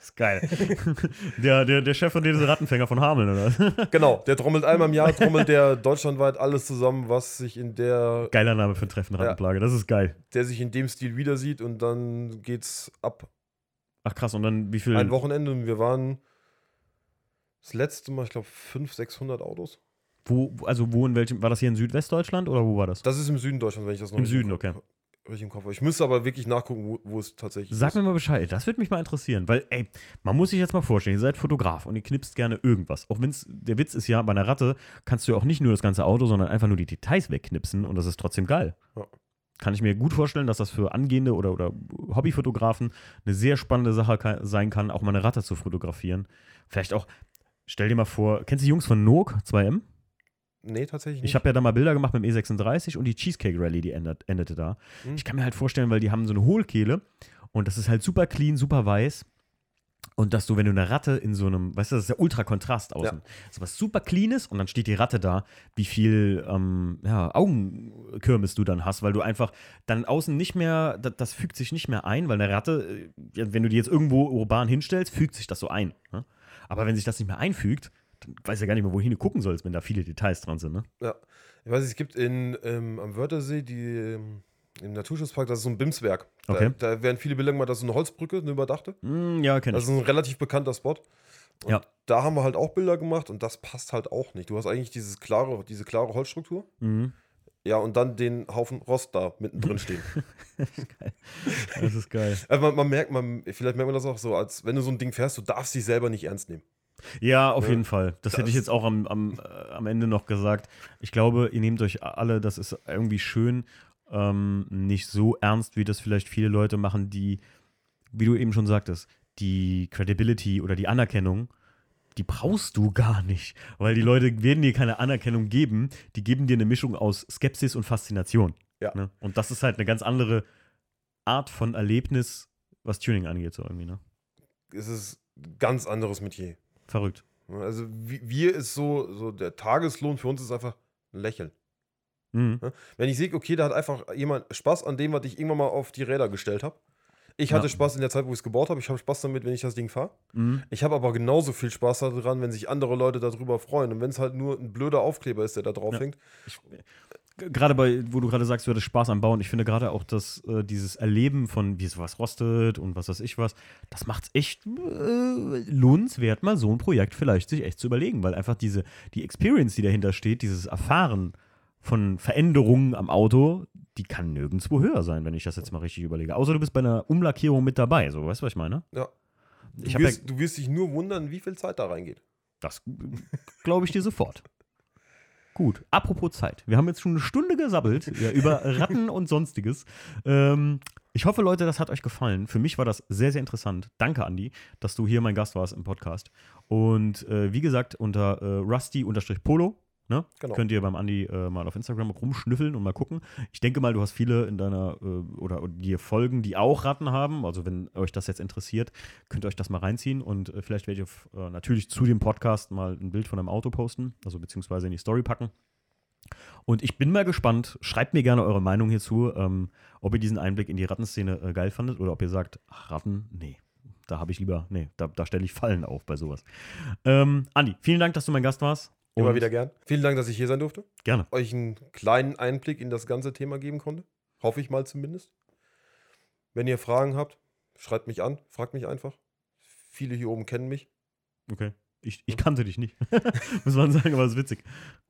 ist geil. der, der, der Chef von den Rattenfänger von Hameln, oder? Genau, der trommelt einmal im Jahr, trommelt der deutschlandweit alles zusammen, was sich in der, Geiler Name für ein Treffen Rattenplage, das ist geil. der sich in dem Stil wieder sieht und dann geht's ab Ach krass, und dann wie viel? ein Wochenende und wir waren das letzte Mal, ich glaube, 500, 600 Autos. Wo, also wo in welchem, war das hier in Südwestdeutschland oder wo war das? Das ist im Süden Deutschlands, wenn ich das noch Im Süden, Kopf- okay. Richtig im Kopf habe. Ich müsste aber wirklich nachgucken, wo, wo es tatsächlich Sag ist. mir mal Bescheid, das würde mich mal interessieren, weil, ey, man muss sich jetzt mal vorstellen, ihr seid Fotograf und ihr knipst gerne irgendwas. Auch wenn es, der Witz ist ja, bei einer Ratte kannst du ja auch nicht nur das ganze Auto, sondern einfach nur die Details wegknipsen und das ist trotzdem geil. Ja. Kann ich mir gut vorstellen, dass das für angehende oder, oder Hobbyfotografen eine sehr spannende Sache ka- sein kann, auch mal eine Ratte zu fotografieren. Vielleicht auch, stell dir mal vor, kennst du die Jungs von Nook 2M? Nee, tatsächlich Ich habe ja da mal Bilder gemacht mit dem E36 und die Cheesecake Rally, die endet, endete da. Hm. Ich kann mir halt vorstellen, weil die haben so eine Hohlkehle und das ist halt super clean, super weiß. Und dass du, wenn du eine Ratte in so einem, weißt du, das ist ja ultra Kontrast außen. Das ist was super cleanes und dann steht die Ratte da, wie viel ähm, ja, Augenkürmis du dann hast, weil du einfach dann außen nicht mehr, das, das fügt sich nicht mehr ein, weil eine Ratte, äh, ja, wenn du die jetzt irgendwo urban hinstellst, fügt sich das so ein. Ne? Aber wenn sich das nicht mehr einfügt, dann weiß ja gar nicht mehr, wohin du gucken sollst, wenn da viele Details dran sind. Ne? Ja. Ich weiß, es gibt in, ähm, am Wörthersee die, ähm, im Naturschutzpark, das ist so ein Bimswerk. Da, Okay. da werden viele Bilder gemacht, das ist so eine Holzbrücke, eine überdachte. Mm, ja, kenn Das ich. ist ein relativ bekannter Spot. Und Ja. Da haben wir halt auch Bilder gemacht und das passt halt auch nicht. Du hast eigentlich dieses klare, diese klare Holzstruktur. Mhm. Ja, und dann den Haufen Rost da mittendrin stehen. Das ist geil. Also man, man merkt, man, vielleicht merkt man das auch so, als wenn du so ein Ding fährst, du darfst dich selber nicht ernst nehmen. Ja, auf Ja. jeden Fall. Das, hätte ich Das- jetzt auch am, am, äh, am Ende noch gesagt. Ich glaube, ihr nehmt euch alle, das ist irgendwie schön, ähm, nicht so ernst, wie das vielleicht viele Leute machen, die, wie du eben schon sagtest, die Credibility oder die Anerkennung, die brauchst du gar nicht. Weil die Leute werden dir keine Anerkennung geben, die geben dir eine Mischung aus Skepsis und Faszination. Ja. Ne? Und das ist halt eine ganz andere Art von Erlebnis, was Tuning angeht, so irgendwie, ne? Es ist ganz anderes Metier. Verrückt. Also wir ist so, so der Tageslohn für uns ist einfach ein Lächeln. Mhm. Wenn ich sehe, okay, da hat einfach jemand Spaß an dem, was ich irgendwann mal auf die Räder gestellt habe. Ich hatte Ja. Spaß in der Zeit, wo ich es gebaut habe. Ich habe Spaß damit, wenn ich das Ding fahre. Mhm. Ich habe aber genauso viel Spaß daran, wenn sich andere Leute darüber freuen. Und wenn es halt nur ein blöder Aufkleber ist, der da drauf Ja. hängt. Gerade bei, wo du gerade sagst, du hattest Spaß am Bauen, ich finde gerade auch, dass äh, dieses Erleben von, wie sowas rostet und was weiß ich was, das macht es echt äh, lohnenswert, mal so ein Projekt vielleicht sich echt zu überlegen, weil einfach diese, die Experience, die dahinter steht, dieses Erfahren von Veränderungen am Auto, die kann nirgendwo höher sein, wenn ich das jetzt mal richtig überlege. Außer du bist bei einer Umlackierung mit dabei, so, weißt du, was ich meine? Ja. Du, Ich hab ja- wirst, du wirst dich nur wundern, wie viel Zeit da reingeht. Das glaube ich dir sofort. Gut, apropos Zeit. Wir haben jetzt schon eine Stunde gesabbelt ja, über Ratten und sonstiges. Ähm, ich hoffe, Leute, das hat euch gefallen. Für mich war das sehr, sehr interessant. Danke, Andi, dass du hier mein Gast warst im Podcast. Und äh, wie gesagt, unter äh, Rusty-Polo ne, Genau. könnt ihr beim Andi äh, mal auf Instagram rumschnüffeln und mal gucken. Ich denke mal, du hast viele in deiner äh, oder dir folgen, die auch Ratten haben. Also, wenn euch das jetzt interessiert, könnt ihr euch das mal reinziehen. Und äh, vielleicht werde ich auf, äh, natürlich zu dem Podcast mal ein Bild von einem Auto posten, also beziehungsweise in die Story packen. Und ich bin mal gespannt, schreibt mir gerne eure Meinung hierzu, ähm, ob ihr diesen Einblick in die Rattenszene äh, geil fandet oder ob ihr sagt, ach, Ratten, nee, da habe ich lieber, nee, da, da stelle ich Fallen auf bei sowas. Ähm, Andi, vielen Dank, dass du mein Gast warst. Immer wieder gern. Vielen Dank, dass ich hier sein durfte. Gerne. Euch einen kleinen Einblick in das ganze Thema geben konnte. Hoffe ich mal zumindest. Wenn ihr Fragen habt, schreibt mich an, fragt mich einfach. Viele hier oben kennen mich. Okay. Ich, ich kannte dich nicht. Muss man sagen, aber es ist witzig.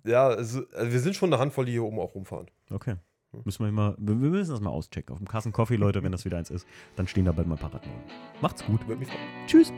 Ja, also, also wir sind schon eine Handvoll, die hier oben auch rumfahren. Okay. Müssen wir mal, wir müssen das mal auschecken. Auf dem Kassen Coffee, Leute, wenn das wieder eins ist, dann stehen da bald mal ein paar Ratten. Macht's gut. Würde mich freuen. Tschüss.